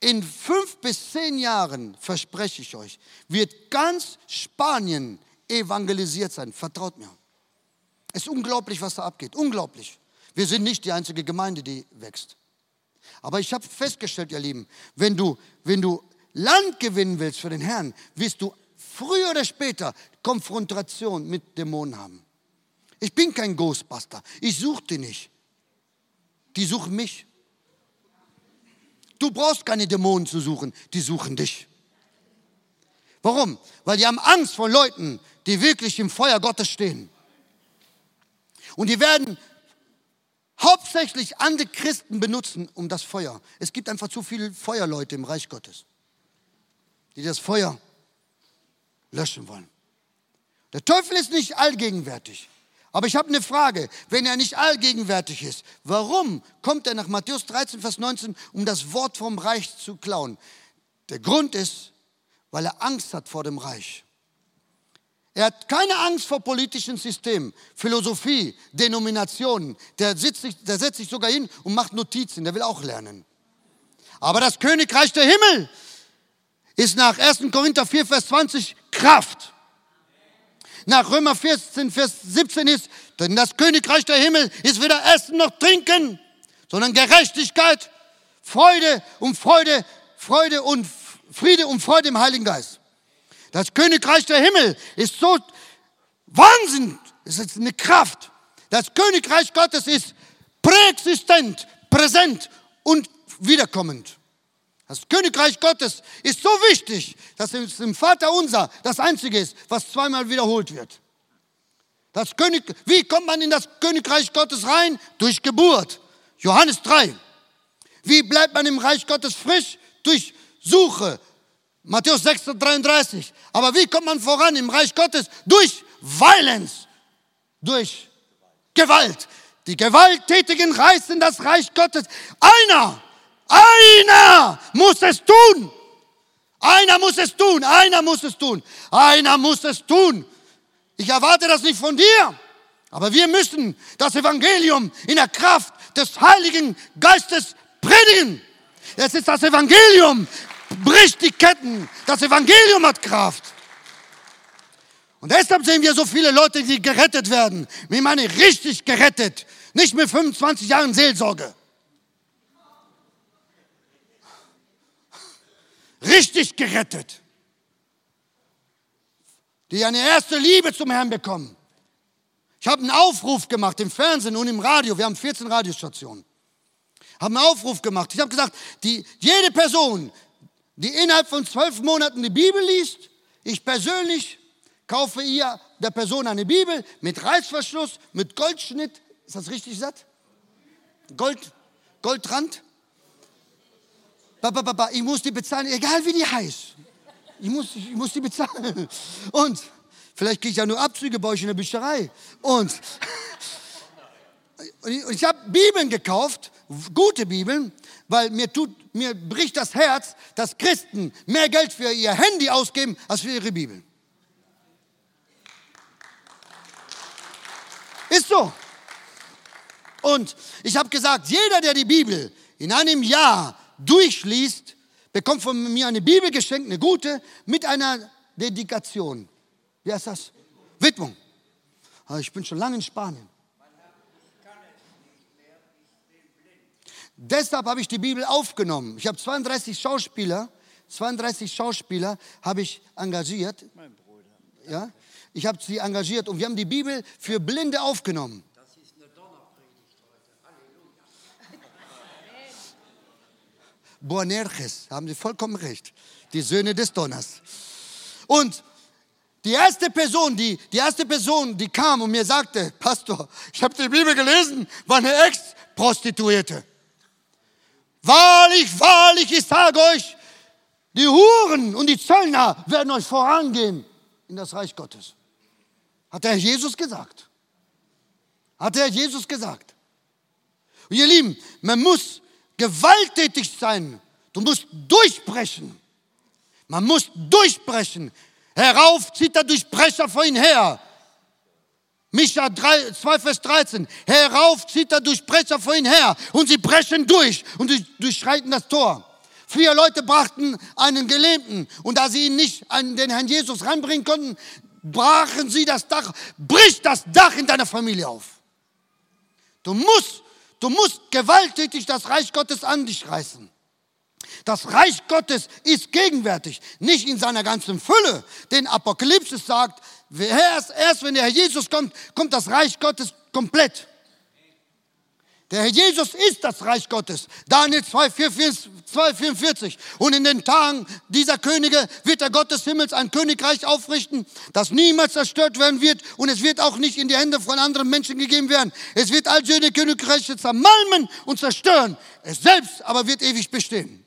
In fünf bis zehn Jahren, verspreche ich euch, wird ganz Spanien evangelisiert sein. Vertraut mir. Es ist unglaublich, was da abgeht. Unglaublich. Wir sind nicht die einzige Gemeinde, die wächst. Aber ich habe festgestellt, ihr Lieben, wenn du, wenn du Land gewinnen willst für den Herrn, wirst du früher oder später Konfrontation mit Dämonen haben. Ich bin kein Ghostbuster. Ich suche die nicht. Die suchen mich. Du brauchst keine Dämonen zu suchen, die suchen dich. Warum? Weil die haben Angst vor Leuten, die wirklich im Feuer Gottes stehen. Und die werden hauptsächlich andere Christen benutzen, um das Feuer. Es gibt einfach zu viele Feuerleute im Reich Gottes, die das Feuer löschen wollen. Der Teufel ist nicht allgegenwärtig. Aber ich habe eine Frage. Wenn er nicht allgegenwärtig ist, warum kommt er nach Matthäus 13, Vers 19, um das Wort vom Reich zu klauen? Der Grund ist, weil er Angst hat vor dem Reich. Er hat keine Angst vor politischen Systemen, Philosophie, Denominationen. Der, sitzt sich, der setzt sich sogar hin und macht Notizen, der will auch lernen. Aber das Königreich der Himmel ist nach 1. Korinther 4, Vers 20 Kraft. Nach Römer 14, Vers 17 ist, denn das Königreich der Himmel ist weder Essen noch Trinken, sondern Gerechtigkeit, Freude und Freude, Freude und Friede und Freude im Heiligen Geist. Das Königreich der Himmel ist so Wahnsinn. Es ist eine Kraft. Das Königreich Gottes ist präexistent, präsent und wiederkommend. Das Königreich Gottes ist so wichtig, dass es im Vater unser das einzige ist, was zweimal wiederholt wird. Das König, wie kommt man in das Königreich Gottes rein? Durch Geburt. Johannes 3. Wie bleibt man im Reich Gottes frisch? Durch Suche, Matthäus 6, 33. Aber wie kommt man voran im Reich Gottes? Durch Violence, durch Gewalt. Die Gewalttätigen reißen das Reich Gottes. Einer, einer muss es tun. Einer muss es tun, einer muss es tun, einer muss es tun. Ich erwarte das nicht von dir. Aber wir müssen das Evangelium in der Kraft des Heiligen Geistes predigen. Es ist das Evangelium, bricht die Ketten. Das Evangelium hat Kraft. Und deshalb sehen wir so viele Leute, die gerettet werden. Ich meine, richtig gerettet. Nicht mit 25 Jahren Seelsorge. Richtig gerettet. Die eine erste Liebe zum Herrn bekommen. Ich habe einen Aufruf gemacht im Fernsehen und im Radio. Wir haben 14 Radiostationen. Haben einen Aufruf gemacht. Ich habe gesagt, die, jede Person, die innerhalb von zwölf Monaten die Bibel liest, ich persönlich kaufe ihr der Person eine Bibel mit Reißverschluss, mit Goldschnitt. Ist das richtig gesagt? Gold, Goldrand? Ich muss die bezahlen, egal wie die heißt. Ich muss, ich muss die bezahlen. Und vielleicht kriege ich ja nur Abzüge bei euch in der Bücherei. Und, und ich habe Bibeln gekauft, gute Bibeln, weil mir, tut, mir bricht das Herz, dass Christen mehr Geld für ihr Handy ausgeben als für ihre Bibel. Ist so. Und ich habe gesagt, jeder, der die Bibel in einem Jahr durchliest, bekommt von mir eine Bibel geschenkt, eine gute, mit einer Dedikation. Wie heißt das? Widmung. Ah, ich bin schon lange in Spanien. Deshalb habe ich die Bibel aufgenommen. Ich habe 32 Schauspieler, 32 Schauspieler habe ich engagiert. Mein Bruder. Ja, ich habe sie engagiert und wir haben die Bibel für Blinde aufgenommen. Das ist eine Donnerpredigt heute. Halleluja. Boanerges, haben Sie vollkommen recht. Die Söhne des Donners. Und die erste Person, die, die erste Person, die kam und mir sagte, Pastor, ich habe die Bibel gelesen, war eine Ex-Prostituierte. Wahrlich, wahrlich, ich sage euch, die Huren und die Zöllner werden euch vorangehen in das Reich Gottes. Hat der Herr Jesus gesagt. Hat der Herr Jesus gesagt. Und ihr Lieben, man muss gewalttätig sein. Du musst durchbrechen. Man muss durchbrechen. Herauf zieht der Durchbrecher vor ihn her. Micha 3, 2, Vers 13. Herauf zieht der Durchbrecher vor ihnen her und sie brechen durch und durchschreiten das Tor. Vier Leute brachten einen Gelähmten und da sie ihn nicht an den Herrn Jesus ranbringen konnten, brachen sie das Dach, bricht das Dach in deiner Familie auf. Du musst, du musst gewalttätig das Reich Gottes an dich reißen. Das Reich Gottes ist gegenwärtig, nicht in seiner ganzen Fülle. Denn Apokalypse sagt, erst, erst wenn der Herr Jesus kommt, kommt das Reich Gottes komplett. Der Herr Jesus ist das Reich Gottes. Daniel 2,44. Und in den Tagen dieser Könige wird der Gott des Himmels ein Königreich aufrichten, das niemals zerstört werden wird und es wird auch nicht in die Hände von anderen Menschen gegeben werden. Es wird all jene Königreiche zermalmen und zerstören. Es selbst aber wird ewig bestehen.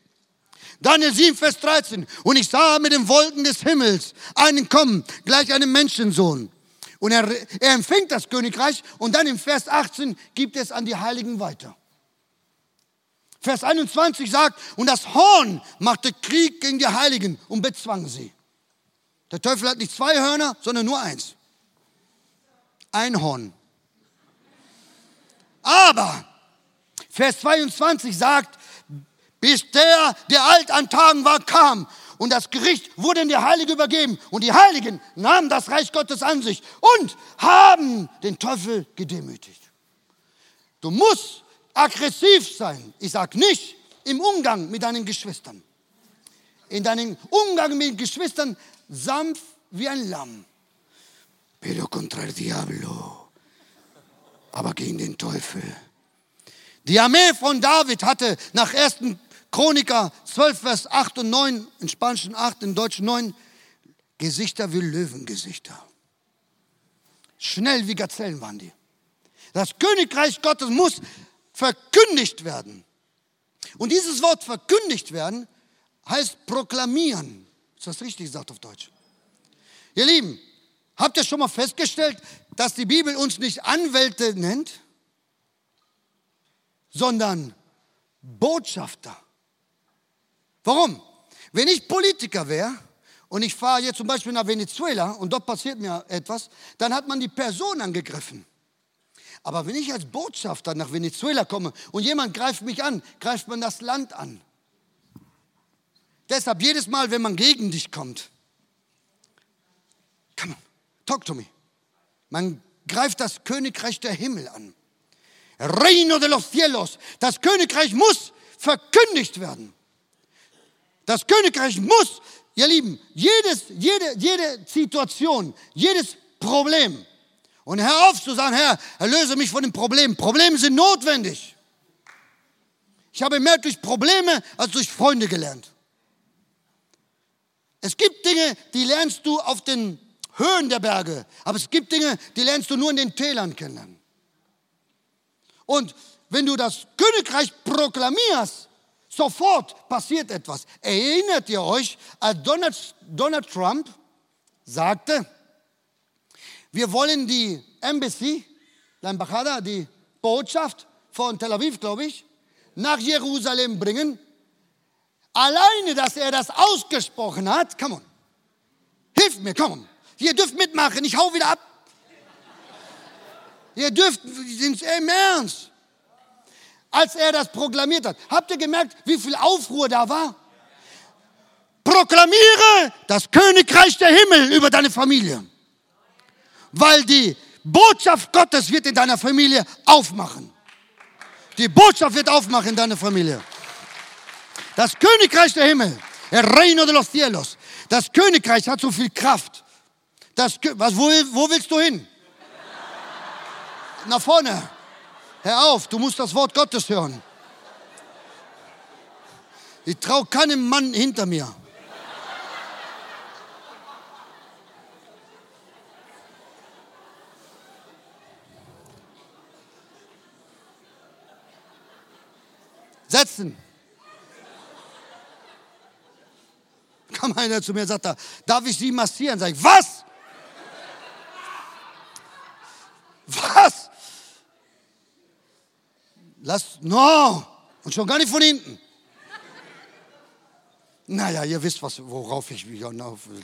Daniel 7, Vers 13. Und ich sah mit den Wolken des Himmels einen kommen, gleich einem Menschensohn. Und er, er empfängt das Königreich und dann im Vers 18 gibt es an die Heiligen weiter. Vers 21 sagt, und das Horn machte Krieg gegen die Heiligen und bezwang sie. Der Teufel hat nicht zwei Hörner, sondern nur eins. Ein Horn. Aber Vers 22 sagt, bis der, der alt an Tagen war, kam. Und das Gericht wurde in die Heiligen übergeben. Und die Heiligen nahmen das Reich Gottes an sich und haben den Teufel gedemütigt. Du musst aggressiv sein. Ich sage nicht im Umgang mit deinen Geschwistern. In deinem Umgang mit Geschwistern sanft wie ein Lamm. Pero contra el diablo. Aber gegen den Teufel. Die Armee von David hatte nach 1. Chroniker 12, Vers 8 und 9, in Spanischen 8, in Deutschen 9, Gesichter wie Löwengesichter. Schnell wie Gazellen waren die. Das Königreich Gottes muss verkündigt werden. Und dieses Wort verkündigt werden heißt proklamieren. Ist das richtig gesagt auf Deutsch? Ihr Lieben, habt ihr schon mal festgestellt, dass die Bibel uns nicht Anwälte nennt, sondern Botschafter? Warum? Wenn ich Politiker wäre und ich fahre jetzt zum Beispiel nach Venezuela und dort passiert mir etwas, dann hat man die Person angegriffen. Aber wenn ich als Botschafter nach Venezuela komme und jemand greift mich an, greift man das Land an. Deshalb jedes Mal, wenn man gegen dich kommt, come on, talk to me. Man greift das Königreich der Himmel an. Reino de los cielos. Das Königreich muss verkündigt werden. Das Königreich muss, ihr Lieben, jedes, jede, jede Situation, jedes Problem. Und hör auf zu sagen, Herr, erlöse mich von den Problemen. Probleme sind notwendig. Ich habe mehr durch Probleme als durch Freunde gelernt. Es gibt Dinge, die lernst du auf den Höhen der Berge, aber es gibt Dinge, die lernst du nur in den Tälern kennen. Und wenn du das Königreich proklamierst, sofort passiert etwas. Erinnert ihr euch, als Donald, Donald Trump sagte, wir wollen die Embassy, la Embajada, die Botschaft von Tel Aviv, glaube ich, nach Jerusalem bringen. Alleine, dass er das ausgesprochen hat, come on, hilft mir, komm, ihr dürft mitmachen, ich hau wieder ab. Ihr dürft, sind im Ernst. Als er das proklamiert hat, habt ihr gemerkt, wie viel Aufruhr da war? Proklamiere das Königreich der Himmel über deine Familie. Weil die Botschaft Gottes wird in deiner Familie aufmachen. Die Botschaft wird aufmachen in deiner Familie. Das Königreich der Himmel, el reino de los cielos. Das Königreich hat so viel Kraft. Das, was, wo, wo willst du hin? Nach vorne. Hör auf, du musst das Wort Gottes hören. Ich traue keinem Mann hinter mir. Setzen. Kam einer zu mir und sagte, darf ich Sie massieren? Sag ich, was? Was? Lass, no, und schon gar nicht von hinten. Naja, ihr wisst, was, worauf ich mich hinauf will.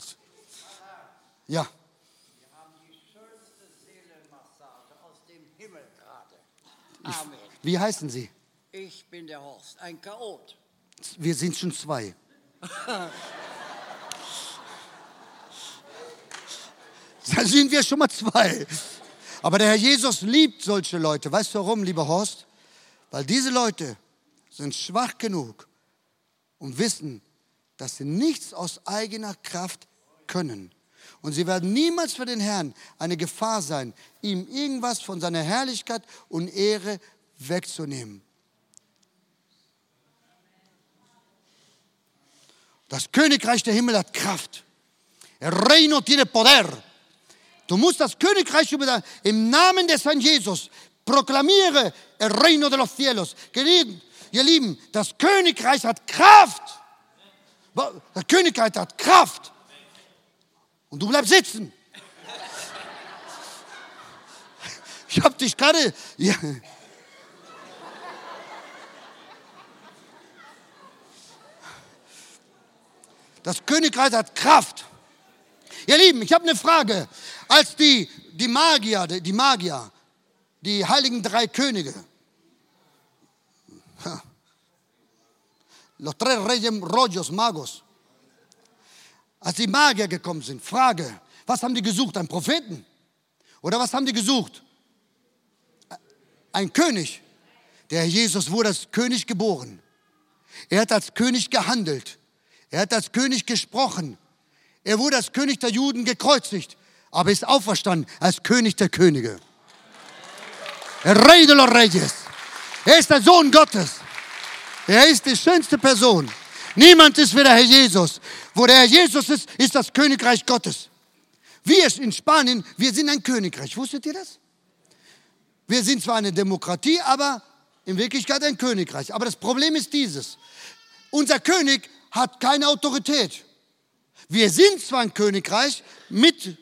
Ja. Wir haben die schönste Seelenmassage aus dem Himmel gerade. Amen. Ich, wie heißen Sie? Ich bin der Horst, ein Chaot. Wir sind schon zwei. Dann sind wir schon mal zwei. Aber der Herr Jesus liebt solche Leute. Weißt du warum, lieber Horst? Weil diese Leute sind schwach genug und wissen, dass sie nichts aus eigener Kraft können. Und sie werden niemals für den Herrn eine Gefahr sein, ihm irgendwas von seiner Herrlichkeit und Ehre wegzunehmen. Das Königreich der Himmel hat Kraft. El reino tiene poder. Du musst das Königreich über im Namen des Herrn Jesus proklamiere el reino de los cielos. Gelieben, ihr Lieben, das Königreich hat Kraft. Das Königreich hat Kraft. Und du bleibst sitzen. Ich habe dich gerade. Ja. Das Königreich hat Kraft. Ihr Lieben, ich habe eine Frage. Als die, die Magier, die Magier, die heiligen drei Könige, los tres reyes rollos magos, als die Magier gekommen sind, Frage, was haben die gesucht? Einen Propheten? Oder was haben die gesucht? Ein König. Der Jesus wurde als König geboren. Er hat als König gehandelt. Er hat als König gesprochen. Er wurde als König der Juden gekreuzigt, aber ist auferstanden als König der Könige. El Rey de los Reyes. Er ist der Sohn Gottes. Er ist die schönste Person. Niemand ist wie der Herr Jesus. Wo der Herr Jesus ist, ist das Königreich Gottes. Wir in Spanien, wir sind ein Königreich. Wusstet ihr das? Wir sind zwar eine Demokratie, aber in Wirklichkeit ein Königreich. Aber das Problem ist dieses. Unser König hat keine Autorität. Wir sind zwar ein Königreich mit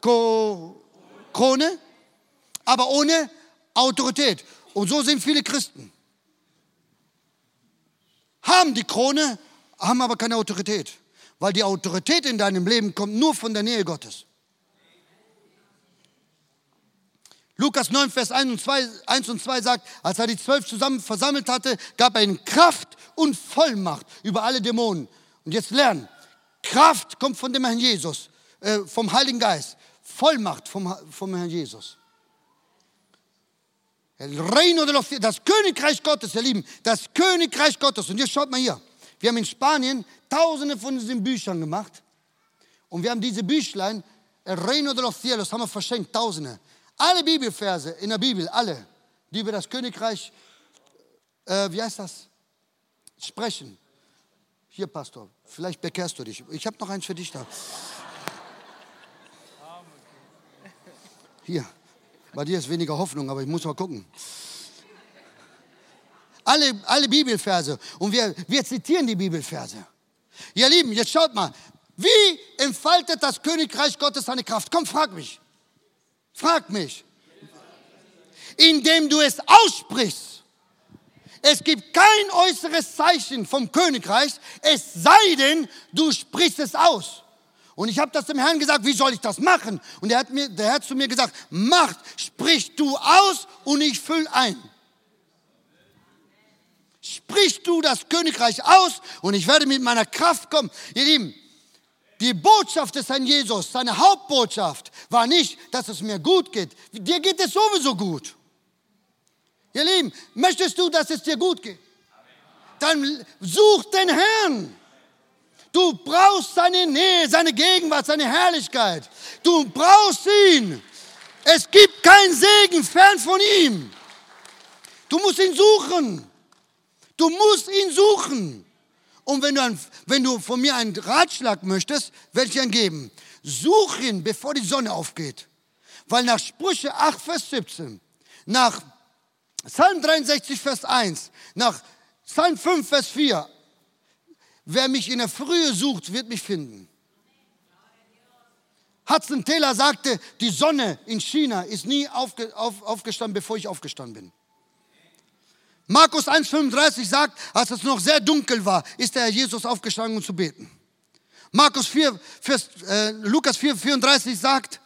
Krone, aber ohne Autorität. Und so sind viele Christen. Haben die Krone, haben aber keine Autorität. Weil die Autorität in deinem Leben kommt nur von der Nähe Gottes. Lukas 9, Vers 1 und, 2, 1 und 2 sagt, als er die zwölf zusammen versammelt hatte, gab er ihnen Kraft und Vollmacht über alle Dämonen. Und jetzt lernen, Kraft kommt von dem Herrn Jesus, äh, vom Heiligen Geist. Vollmacht vom, vom Herrn Jesus. Reino de los das Königreich Gottes, ihr Lieben, das Königreich Gottes. Und jetzt schaut mal hier. Wir haben in Spanien tausende von diesen Büchern gemacht. Und wir haben diese Büchlein, El Reino de los Cielos, haben wir verschenkt, tausende. Alle Bibelverse in der Bibel, alle, die über das Königreich, äh, wie heißt das, sprechen. Hier, Pastor, vielleicht bekehrst du dich. Ich habe noch eins für dich da. Hier, bei dir ist weniger Hoffnung, aber ich muss mal gucken. Alle, alle Bibelverse. Und wir, wir zitieren die Bibelverse. Ihr Lieben, jetzt schaut mal. Wie entfaltet das Königreich Gottes seine Kraft? Komm, frag mich. Frag mich. Indem du es aussprichst. Es gibt kein äußeres Zeichen vom Königreich, es sei denn, du sprichst es aus. Und ich habe das dem Herrn gesagt, wie soll ich das machen? Und er hat, mir, der hat zu mir gesagt, macht, sprich du aus und ich füll ein. Sprich du das Königreich aus und ich werde mit meiner Kraft kommen. Ihr Lieben, die Botschaft des Herrn Jesus, seine Hauptbotschaft war nicht, dass es mir gut geht. Dir geht es sowieso gut. Ihr Lieben, möchtest du, dass es dir gut geht? Dann such den Herrn. Du brauchst seine Nähe, seine Gegenwart, seine Herrlichkeit. Du brauchst ihn. Es gibt keinen Segen fern von ihm. Du musst ihn suchen. Du musst ihn suchen. Und wenn du, ein, wenn du von mir einen Ratschlag möchtest, werde ich ihn geben. Such ihn, bevor die Sonne aufgeht. Weil nach Sprüche 8, Vers 17, nach Psalm 63, Vers 1, nach Psalm 5, Vers 4, wer mich in der Frühe sucht, wird mich finden. Hudson Taylor sagte, die Sonne in China ist nie aufge, auf, aufgestanden, bevor ich aufgestanden bin. Markus 1,35 sagt, als es noch sehr dunkel war, ist der Herr Jesus aufgestanden, um zu beten. Markus 4, Vers, äh, Lukas 4, 34 sagt,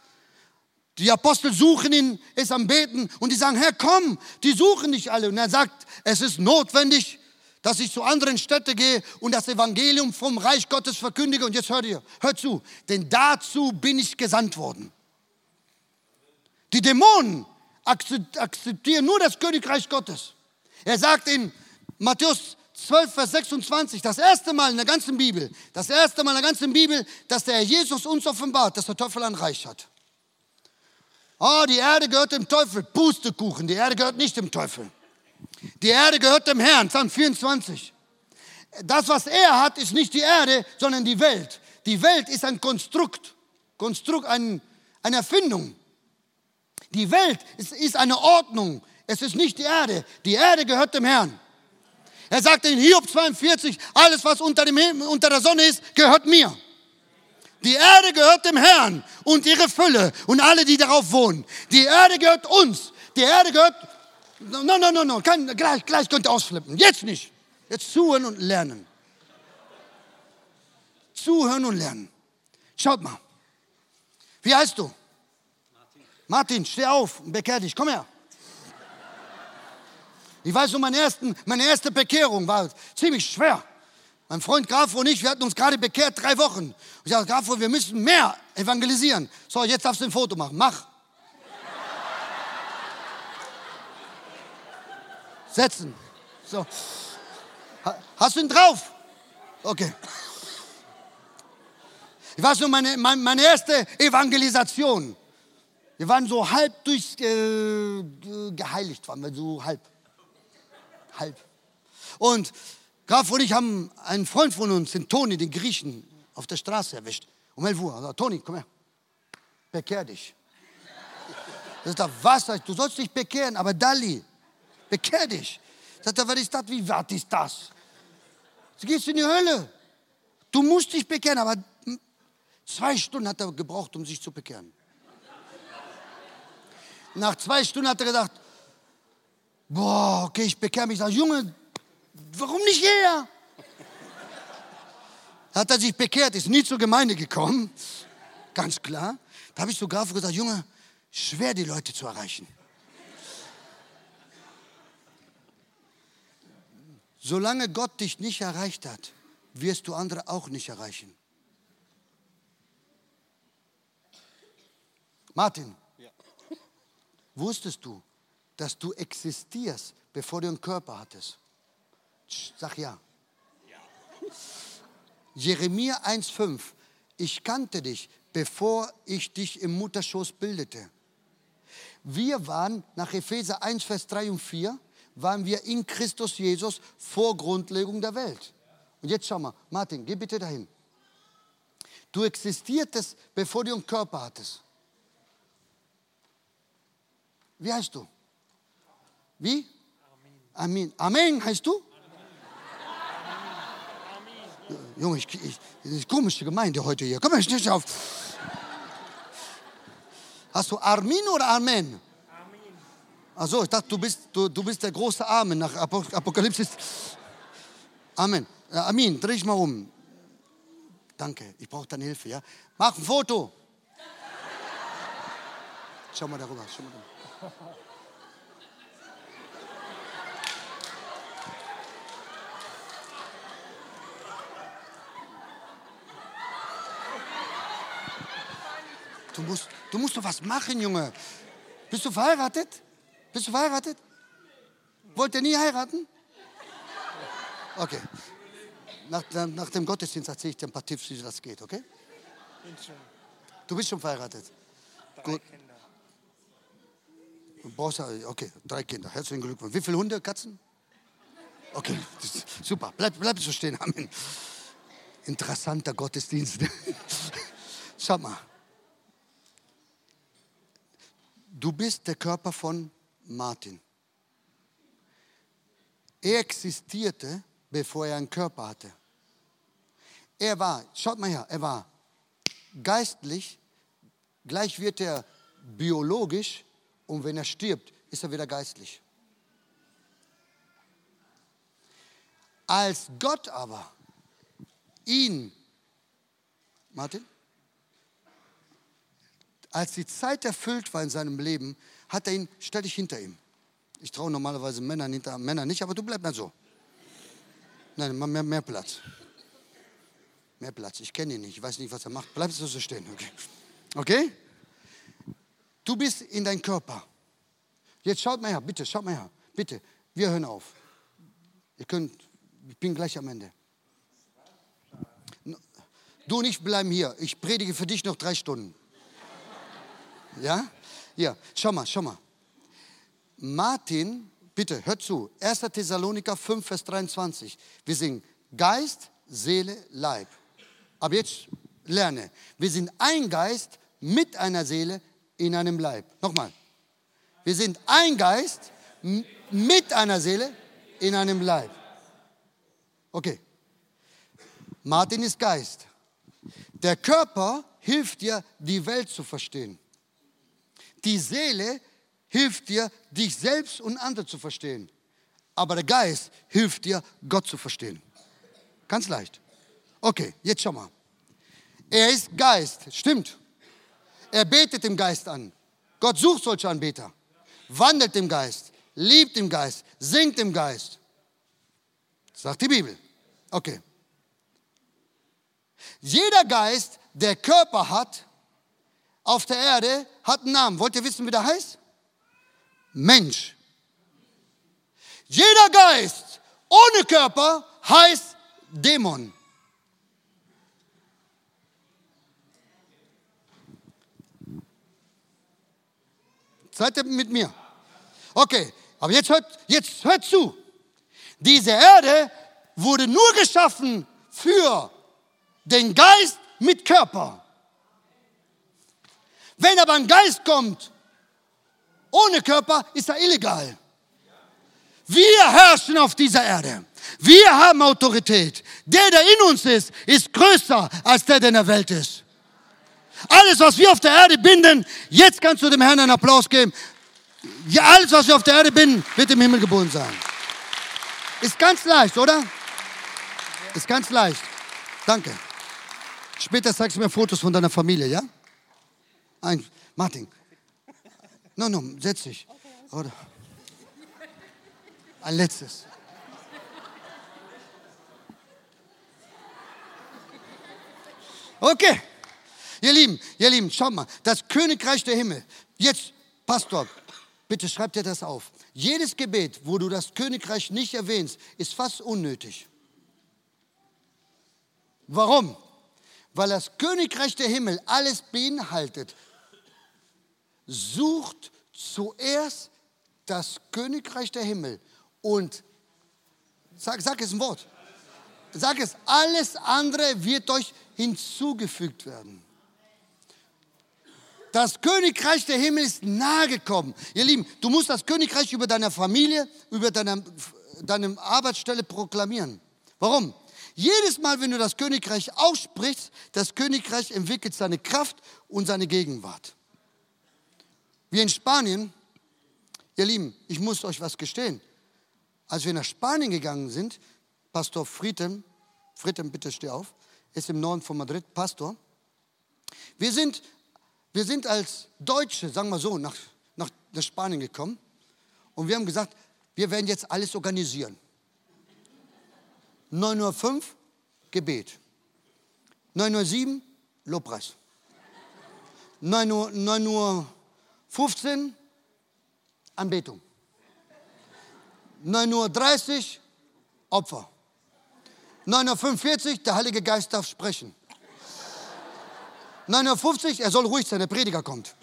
die Apostel suchen ihn, ist am Beten und die sagen, Herr, komm, die suchen dich alle. Und er sagt, es ist notwendig, dass ich zu anderen Städten gehe und das Evangelium vom Reich Gottes verkündige. Und jetzt hört ihr, hört zu, denn dazu bin ich gesandt worden. Die Dämonen akzeptieren nur das Königreich Gottes. Er sagt in Matthäus 12, Vers 26, das erste Mal in der ganzen Bibel, das erste Mal in der ganzen Bibel, dass der Herr Jesus uns offenbart, dass der Teufel ein Reich hat. Oh, die Erde gehört dem Teufel. Pustekuchen, die Erde gehört nicht dem Teufel. Die Erde gehört dem Herrn, Psalm 24. Das, was er hat, ist nicht die Erde, sondern die Welt. Die Welt ist ein Konstrukt, Konstrukt, ein, eine Erfindung. Die Welt ist, ist eine Ordnung, es ist nicht die Erde. Die Erde gehört dem Herrn. Er sagt in Hiob 42, alles was unter, dem unter der Sonne ist, gehört mir. Die Erde gehört dem Herrn und ihre Fülle und alle, die darauf wohnen. Die Erde gehört uns. Die Erde gehört. No, no, no, no. Kein, gleich, gleich könnt ihr ausflippen. Jetzt nicht. Jetzt zuhören und lernen. Zuhören und lernen. Schaut mal. Wie heißt du? Martin. Martin, steh auf und bekehr dich. Komm her. Ich weiß noch, meine, ersten, meine erste Bekehrung war ziemlich schwer. Mein Freund Grafo und ich, wir hatten uns gerade bekehrt, drei Wochen. Und ich sagte, Grafo, wir müssen mehr evangelisieren. So, jetzt darfst du ein Foto machen. Mach. Setzen. So. Hast du ihn drauf? Okay. Ich weiß nur, meine, meine, erste Evangelisation. Wir waren so halb durch äh, geheiligt, waren wir so halb halb. Und Graf und ich haben einen Freund von uns, den Toni, den Griechen, auf der Straße erwischt. Um 11 Uhr. Also, Toni, komm her. Bekehr dich. Das ist da Wasser. Du sollst dich bekehren, aber Dali, bekehr dich. Sagt er, was ist das? Wie was ist das? Du gehst in die Hölle. Du musst dich bekehren, aber zwei Stunden hat er gebraucht, um sich zu bekehren. Nach zwei Stunden hat er gesagt, Boah, okay, ich bekehre mich. Ich sage, Junge, warum nicht her? Hat er sich bekehrt, ist nie zur Gemeinde gekommen. Ganz klar. Da habe ich sogar gesagt, Junge, schwer die Leute zu erreichen. Solange Gott dich nicht erreicht hat, wirst du andere auch nicht erreichen. Martin, wusstest du, dass du existierst, bevor du einen Körper hattest? Sag ja. Jeremia 1,5. Ich kannte dich, bevor ich dich im Mutterschoß bildete. Wir waren nach Epheser 1, Vers 3 und 4, waren wir in Christus Jesus vor Grundlegung der Welt. Und jetzt schau mal, Martin, geh bitte dahin. Du existiertest, bevor du einen Körper hattest. Wie heißt du? Wie? Amen. Amen heißt du? Junge, ich, ich, das ist eine komische Gemeinde heute hier. Komm mal, schnell auf. Hast du Armin oder Amen? Achso, ich dachte, du bist, du, du bist der große Amen nach Apo- Apokalypse. Amen. Äh, Amin, dreh dich mal um. Danke, ich brauche deine Hilfe, ja? Mach ein Foto. Schau mal darüber, schau mal darüber. Du musst, du musst doch was machen, Junge. Bist du verheiratet? Bist du verheiratet? Wollt ihr nie heiraten? Okay. Nach, nach dem Gottesdienst erzähle ich dir ein paar Tipps, wie das geht, okay? Bin schon Du bist schon verheiratet. drei Gut. Kinder. Okay, drei Kinder. Herzlichen Glückwunsch. Wie viele Hunde, Katzen? Okay, super. Bleib, bleib so stehen. Amen. Interessanter Gottesdienst. Schau mal. Du bist der Körper von Martin. Er existierte, bevor er einen Körper hatte. Er war, schaut mal her, er war geistlich, gleich wird er biologisch und wenn er stirbt, ist er wieder geistlich. Als Gott aber ihn, Martin, als die Zeit erfüllt war in seinem Leben, hat er ihn, stell dich hinter ihm. Ich traue normalerweise Männern hinter Männern nicht, aber du bleib mal so. Nein, mehr, mehr Platz. Mehr Platz. Ich kenne ihn nicht, ich weiß nicht, was er macht. Bleib so stehen, okay? Okay? Du bist in deinem Körper. Jetzt schaut mal her, bitte, schaut mal her. Bitte, wir hören auf. Ihr könnt, ich bin gleich am Ende. Du und ich bleiben hier. Ich predige für dich noch drei Stunden. Ja? Ja, schau mal, schau mal. Martin, bitte, hört zu. 1. Thessaloniker 5, Vers 23. Wir singen Geist, Seele, Leib. Aber jetzt lerne. Wir sind ein Geist mit einer Seele in einem Leib. Nochmal. Wir sind ein Geist mit einer Seele in einem Leib. Okay. Martin ist Geist. Der Körper hilft dir, die Welt zu verstehen. Die Seele hilft dir, dich selbst und andere zu verstehen. Aber der Geist hilft dir, Gott zu verstehen. Ganz leicht. Okay, jetzt schau mal. Er ist Geist, stimmt. Er betet im Geist an. Gott sucht solche Anbeter. Wandelt im Geist, liebt im Geist, singt im Geist. Sagt die Bibel. Okay. Jeder Geist, der Körper hat, auf der Erde, hat einen Namen. Wollt ihr wissen, wie der heißt? Mensch. Jeder Geist ohne Körper heißt Dämon. Seid ihr mit mir? Okay, aber jetzt hört, jetzt hört zu. Diese Erde wurde nur geschaffen für den Geist mit Körper. Wenn aber ein Geist kommt ohne Körper, ist er illegal. Wir herrschen auf dieser Erde. Wir haben Autorität. Der, der in uns ist, ist größer als der, der in der Welt ist. Alles, was wir auf der Erde binden, jetzt kannst du dem Herrn einen Applaus geben. Ja, alles, was wir auf der Erde binden, wird im Himmel geboren sein. Ist ganz leicht, oder? Ist ganz leicht. Danke. Später zeigst du mir Fotos von deiner Familie, ja? Ein, Martin. No, no, setz dich. Oder? Ein letztes. Okay. Ihr Lieben, ihr Lieben, schaut mal, das Königreich der Himmel. Jetzt, Pastor, bitte schreib dir das auf. Jedes Gebet, wo du das Königreich nicht erwähnst, ist fast unnötig. Warum? Weil das Königreich der Himmel alles beinhaltet. Sucht zuerst das Königreich der Himmel und sag, sag es ein Wort. Sag es, alles andere wird euch hinzugefügt werden. Das Königreich der Himmel ist nahe gekommen. Ihr Lieben, du musst das Königreich über deine Familie, über deine, deine Arbeitsstelle proklamieren. Warum? Jedes Mal, wenn du das Königreich aussprichst, das Königreich entwickelt seine Kraft und seine Gegenwart. Wie in Spanien, ihr Lieben, ich muss euch was gestehen. Als wir nach Spanien gegangen sind, Pastor Frieden, Frieden, bitte steh auf, ist im Norden von Madrid Pastor. Wir sind, wir sind als Deutsche, sagen wir so, nach, nach, nach Spanien gekommen und wir haben gesagt, wir werden jetzt alles organisieren. 9.05 Uhr Gebet. 9.07 Uhr Lobpreis. 9 Uhr, 9 Uhr 15 Anbetung. 9.30 Uhr Opfer. 9.45 Uhr der Heilige Geist darf sprechen. 9.50 Uhr er soll ruhig sein, der Prediger kommt.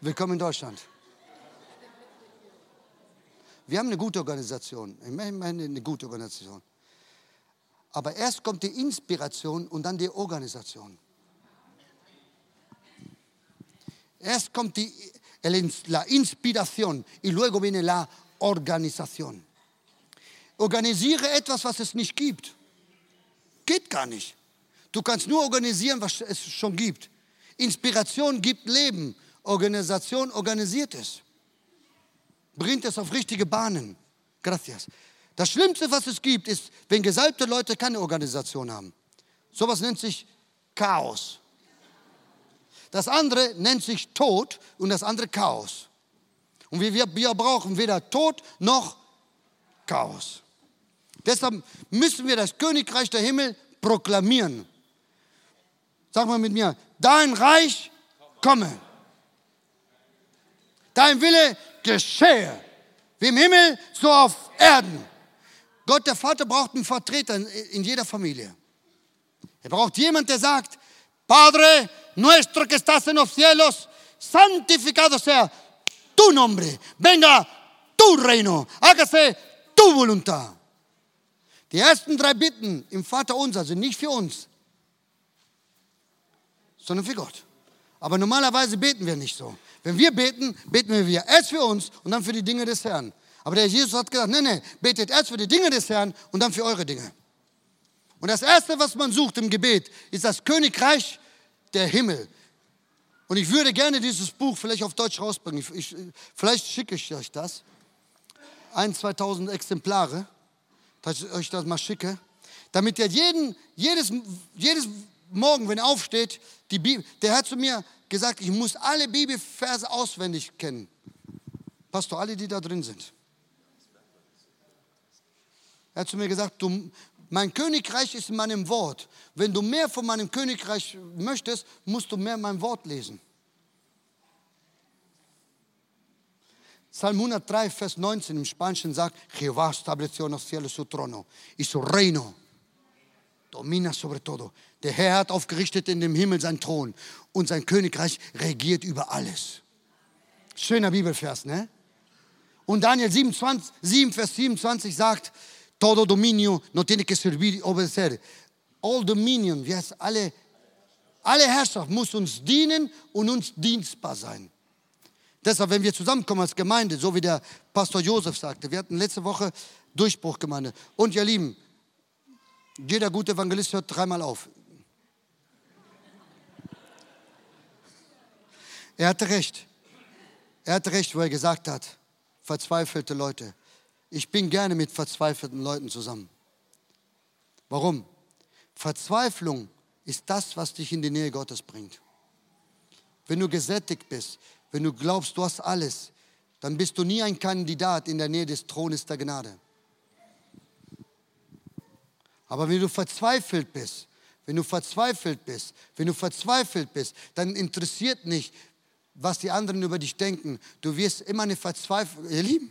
Willkommen in Deutschland. Wir haben eine gute Organisation. Ich meine eine gute Organisation. Aber erst kommt die Inspiration und dann die Organisation. Erst kommt die, la inspiración y luego viene la organización. Organisiere etwas, was es nicht gibt. Geht gar nicht. Du kannst nur organisieren, was es schon gibt. Inspiration gibt Leben. Organisation organisiert es bringt es auf richtige Bahnen. Gracias. Das Schlimmste, was es gibt, ist, wenn gesalbte Leute keine Organisation haben. Sowas nennt sich Chaos. Das andere nennt sich Tod und das andere Chaos. Und wir, wir brauchen weder Tod noch Chaos. Deshalb müssen wir das Königreich der Himmel proklamieren. Sag mal mit mir, dein Reich komme. Dein Wille geschehe, wie im Himmel, so auf Erden. Gott, der Vater, braucht einen Vertreter in jeder Familie. Er braucht jemanden, der sagt, Padre nuestro que estás en los cielos, santificado sea tu nombre, venga tu reino, hágase tu voluntad. Die ersten drei Bitten im Vater unser sind nicht für uns, sondern für Gott. Aber normalerweise beten wir nicht so. Wenn wir beten, beten wir erst für uns und dann für die Dinge des Herrn. Aber der Jesus hat gesagt, nee, nee, betet erst für die Dinge des Herrn und dann für eure Dinge. Und das Erste, was man sucht im Gebet, ist das Königreich der Himmel. Und ich würde gerne dieses Buch vielleicht auf Deutsch rausbringen. Ich, ich, vielleicht schicke ich euch das. Ein, 2000 Exemplare, dass ich euch das mal schicke. Damit ihr jeden, jedes, jedes Morgen, wenn er aufsteht, die Bibel, der hat zu mir gesagt, ich muss alle Bibelverse auswendig kennen. Pastor, alle, die da drin sind. Er hat zu mir gesagt, du, mein Königreich ist in meinem Wort. Wenn du mehr von meinem Königreich möchtest, musst du mehr mein Wort lesen. Psalm 103, Vers 19 im Spanischen sagt, Jehová estableció en los cielos su trono y su reino domina sobre todo. Der Herr hat aufgerichtet in dem Himmel seinen Thron und sein Königreich regiert über alles. Schöner Bibelvers, ne? Und Daniel 27, 7, Vers 27 sagt, todo dominio no tiene que servir y obedecer. All dominion, wie heißt alle, alle Herrschaft muss uns dienen und uns dienstbar sein. Deshalb, wenn wir zusammenkommen als Gemeinde, so wie der Pastor Josef sagte, wir hatten letzte Woche Durchbruchgemeinde. Und ihr Lieben, jeder gute Evangelist hört dreimal auf. Er hatte recht. Er hatte recht, wo er gesagt hat, verzweifelte Leute. Ich bin gerne mit verzweifelten Leuten zusammen. Warum? Verzweiflung ist das, was dich in die Nähe Gottes bringt. Wenn du gesättigt bist, wenn du glaubst, du hast alles, dann bist du nie ein Kandidat in der Nähe des Thrones der Gnade. Aber wenn du verzweifelt bist, wenn du verzweifelt bist, wenn du verzweifelt bist, dann interessiert nicht, was die anderen über dich denken. Du wirst immer eine Verzweiflung, ihr Lieben,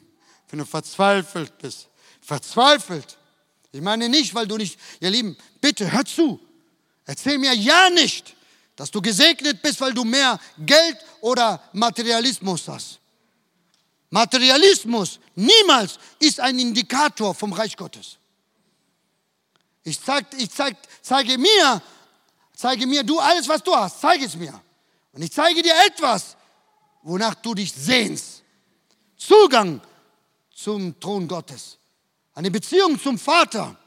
wenn du verzweifelt bist, verzweifelt. Ich meine nicht, weil du nicht, ihr Lieben, bitte hör zu. Erzähl mir ja nicht, dass du gesegnet bist, weil du mehr Geld oder Materialismus hast. Materialismus niemals ist ein Indikator vom Reich Gottes. Ich, zeig, ich zeig, zeige mir, zeige mir du alles, was du hast, zeige es mir. Und ich zeige dir etwas, wonach du dich sehnst. Zugang zum Thron Gottes. Eine Beziehung zum Vater.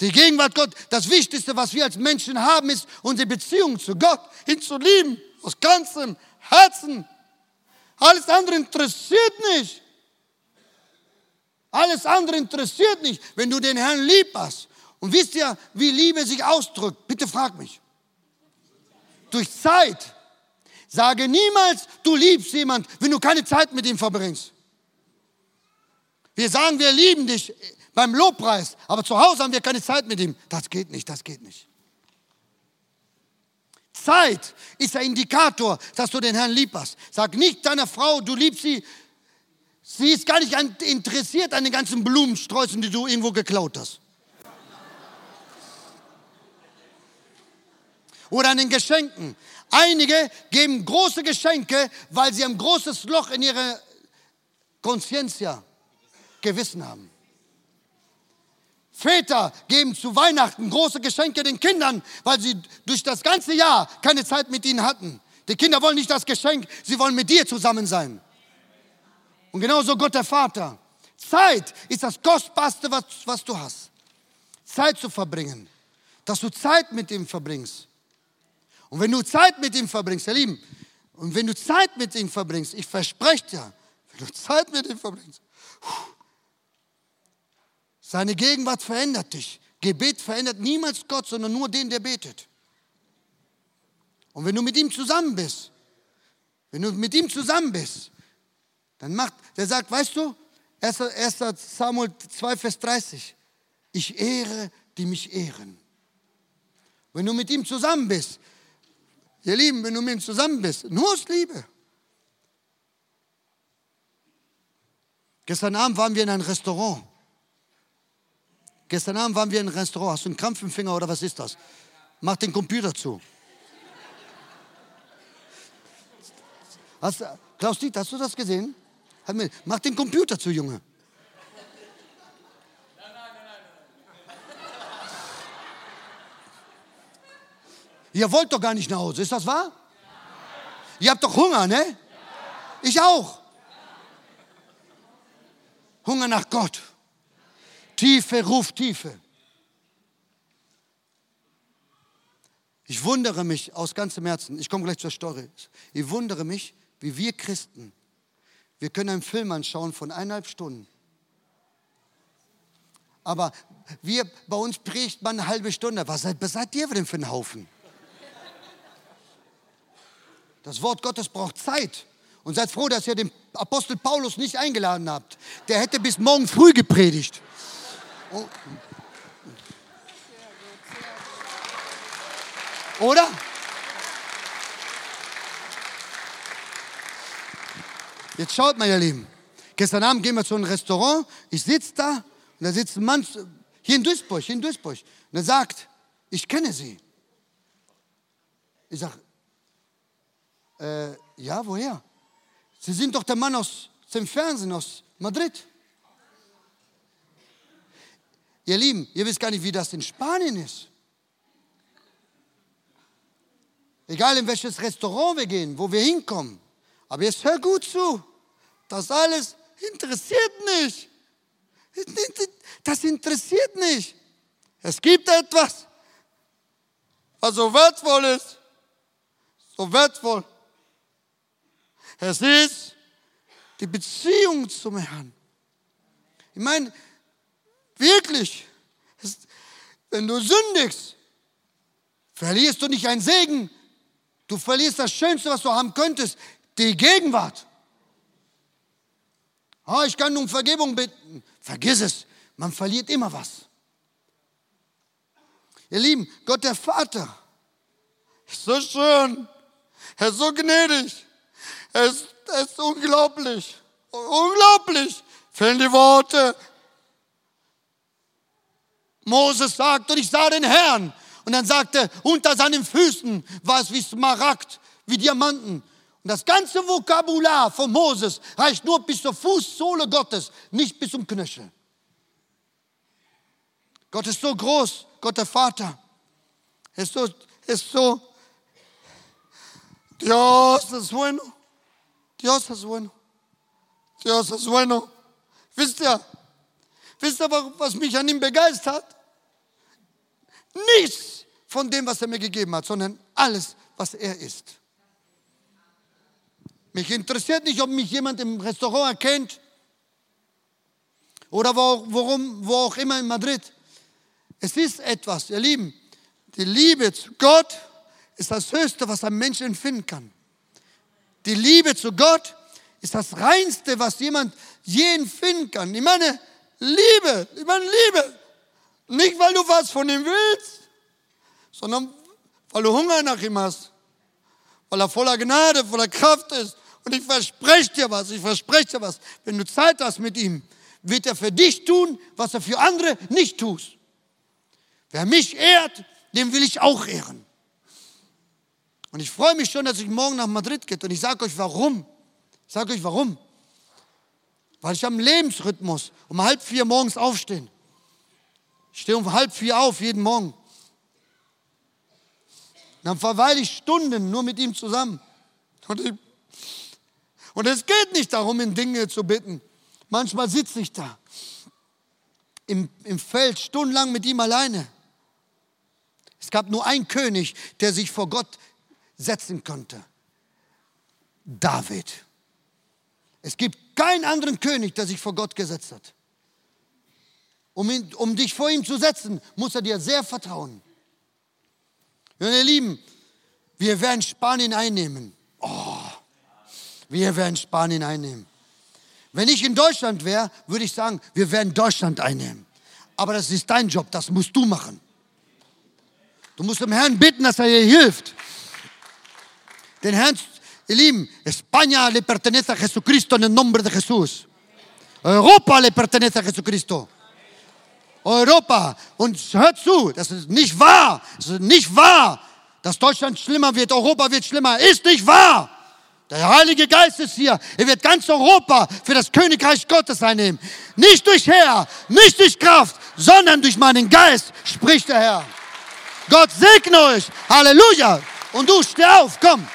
Die Gegenwart Gott, das Wichtigste, was wir als Menschen haben, ist unsere Beziehung zu Gott, ihn zu lieben, aus ganzem Herzen. Alles andere interessiert nicht. Alles andere interessiert nicht, wenn du den Herrn lieb hast. Und wisst ihr, wie Liebe sich ausdrückt? Bitte frag mich. Durch Zeit. Sage niemals, du liebst jemand, wenn du keine Zeit mit ihm verbringst. Wir sagen, wir lieben dich beim Lobpreis, aber zu Hause haben wir keine Zeit mit ihm. Das geht nicht, das geht nicht. Zeit ist der Indikator, dass du den Herrn lieb hast. Sag nicht deiner Frau, du liebst sie. Sie ist gar nicht interessiert an den ganzen Blumensträußen, die du irgendwo geklaut hast. Oder an den Geschenken. Einige geben große Geschenke, weil sie ein großes Loch in ihre Consciencia, Gewissen haben. Väter geben zu Weihnachten große Geschenke den Kindern, weil sie durch das ganze Jahr keine Zeit mit ihnen hatten. Die Kinder wollen nicht das Geschenk, sie wollen mit dir zusammen sein. Und genauso Gott der Vater. Zeit ist das Kostbarste, was, was du hast. Zeit zu verbringen. Dass du Zeit mit ihm verbringst. Und wenn du Zeit mit ihm verbringst, ihr Lieben, und wenn du Zeit mit ihm verbringst, ich verspreche dir, wenn du Zeit mit ihm verbringst, seine Gegenwart verändert dich. Gebet verändert niemals Gott, sondern nur den, der betet. Und wenn du mit ihm zusammen bist, wenn du mit ihm zusammen bist, dann macht, der sagt, weißt du, 1. Samuel 2, Vers 30, ich ehre, die mich ehren. Wenn du mit ihm zusammen bist, ihr Lieben, wenn du mit ihm zusammen bist, nur aus Liebe. Gestern Abend waren wir in einem Restaurant. Gestern Abend waren wir in einem Restaurant. Hast du einen Krampf im Finger oder was ist das? Mach den Computer zu. Hast, Klaus Dieter, hast du das gesehen? Mach den Computer zu, Junge. Ihr wollt doch gar nicht nach Hause, ist das wahr? Ja. Ihr habt doch Hunger, ne? Ja. Ich auch. Hunger nach Gott. Tiefe ruft Tiefe. Ich wundere mich aus ganzem Herzen, ich komme gleich zur Story. Ich wundere mich, wie wir Christen, wir können einen Film anschauen von eineinhalb Stunden. Aber wir, bei uns predigt man eine halbe Stunde. Was seid, was seid ihr denn für ein Haufen? Das Wort Gottes braucht Zeit. Und seid froh, dass ihr den Apostel Paulus nicht eingeladen habt. Der hätte bis morgen früh gepredigt. Oh. Oder? Jetzt schaut mal, ihr Lieben. Gestern Abend gehen wir zu einem Restaurant. Ich sitze da und da sitzt ein Mann hier in Duisburg, hier in Duisburg. Und er sagt, ich kenne Sie. Ich sage, äh, ja, woher? Sie sind doch der Mann aus dem Fernsehen, aus Madrid. Ihr Lieben, ihr wisst gar nicht, wie das in Spanien ist. Egal in welches Restaurant wir gehen, wo wir hinkommen. Aber jetzt hör gut zu. Das alles interessiert nicht. Das interessiert nicht. Es gibt etwas, was so wertvoll ist. So wertvoll. Es ist die Beziehung zum Herrn. Ich meine, Wirklich. wenn du sündigst, verlierst du nicht einen Segen, du verlierst das Schönste, was du haben könntest, die Gegenwart. Ah, ich kann um Vergebung bitten. Vergiss es, man verliert immer was. Ihr Lieben, Gott der Vater ist so schön, er ist so gnädig, er ist, er ist unglaublich, unglaublich, fehlen die Worte. Moses sagt, und ich sah den Herrn. Und dann sagte, unter seinen Füßen war es wie Smaragd, wie Diamanten. Und das ganze Vokabular von Moses reicht nur bis zur Fußsohle Gottes, nicht bis zum Knöchel. Gott ist so groß, Gott der Vater. Er ist so, ist so. Dios es bueno. Dios es bueno. Dios es bueno. Wisst ihr, wisst ihr, was mich an ihm begeistert? Nichts von dem, was er mir gegeben hat, sondern alles, was er ist. Mich interessiert nicht, ob mich jemand im Restaurant erkennt oder wo, worum, wo auch immer in Madrid. Es ist etwas, ihr Lieben, die Liebe zu Gott ist das Höchste, was ein Mensch empfinden kann. Die Liebe zu Gott ist das Reinste, was jemand je empfinden kann. Ich meine, Liebe, ich meine Liebe. Nicht, weil du was von ihm willst, sondern weil du Hunger nach ihm hast. Weil er voller Gnade, voller Kraft ist. Und ich verspreche dir was, ich verspreche dir was. Wenn du Zeit hast mit ihm, wird er für dich tun, was er für andere nicht tut. Wer mich ehrt, den will ich auch ehren. Und ich freue mich schon, dass ich morgen nach Madrid gehe. Und ich sage euch warum. Ich sage euch warum. Weil ich am Lebensrhythmus um halb vier morgens aufstehen. Ich stehe um halb vier auf jeden Morgen. Dann verweile ich Stunden nur mit ihm zusammen. Und es geht nicht darum, in Dinge zu bitten. Manchmal sitze ich da im, im Feld stundenlang mit ihm alleine. Es gab nur einen König, der sich vor Gott setzen konnte. David. Es gibt keinen anderen König, der sich vor Gott gesetzt hat. Um, ihn, um dich vor ihm zu setzen, muss er dir sehr vertrauen. Ihr Lieben, wir werden Spanien einnehmen. Oh, wir werden Spanien einnehmen. Wenn ich in Deutschland wäre, würde ich sagen, wir werden Deutschland einnehmen. Aber das ist dein Job, das musst du machen. Du musst dem Herrn bitten, dass er dir hilft. Den Herrn, ihr Lieben, España le pertenece a Jesucristo en el nombre de Jesús. Europa le pertenece a Jesucristo. Europa. Und hört zu, das ist nicht wahr. Das ist nicht wahr, dass Deutschland schlimmer wird, Europa wird schlimmer. Ist nicht wahr. Der Heilige Geist ist hier. Er wird ganz Europa für das Königreich Gottes einnehmen. Nicht durch Herr, nicht durch Kraft, sondern durch meinen Geist, spricht der Herr. Gott segne euch. Halleluja. Und du, steh auf, komm.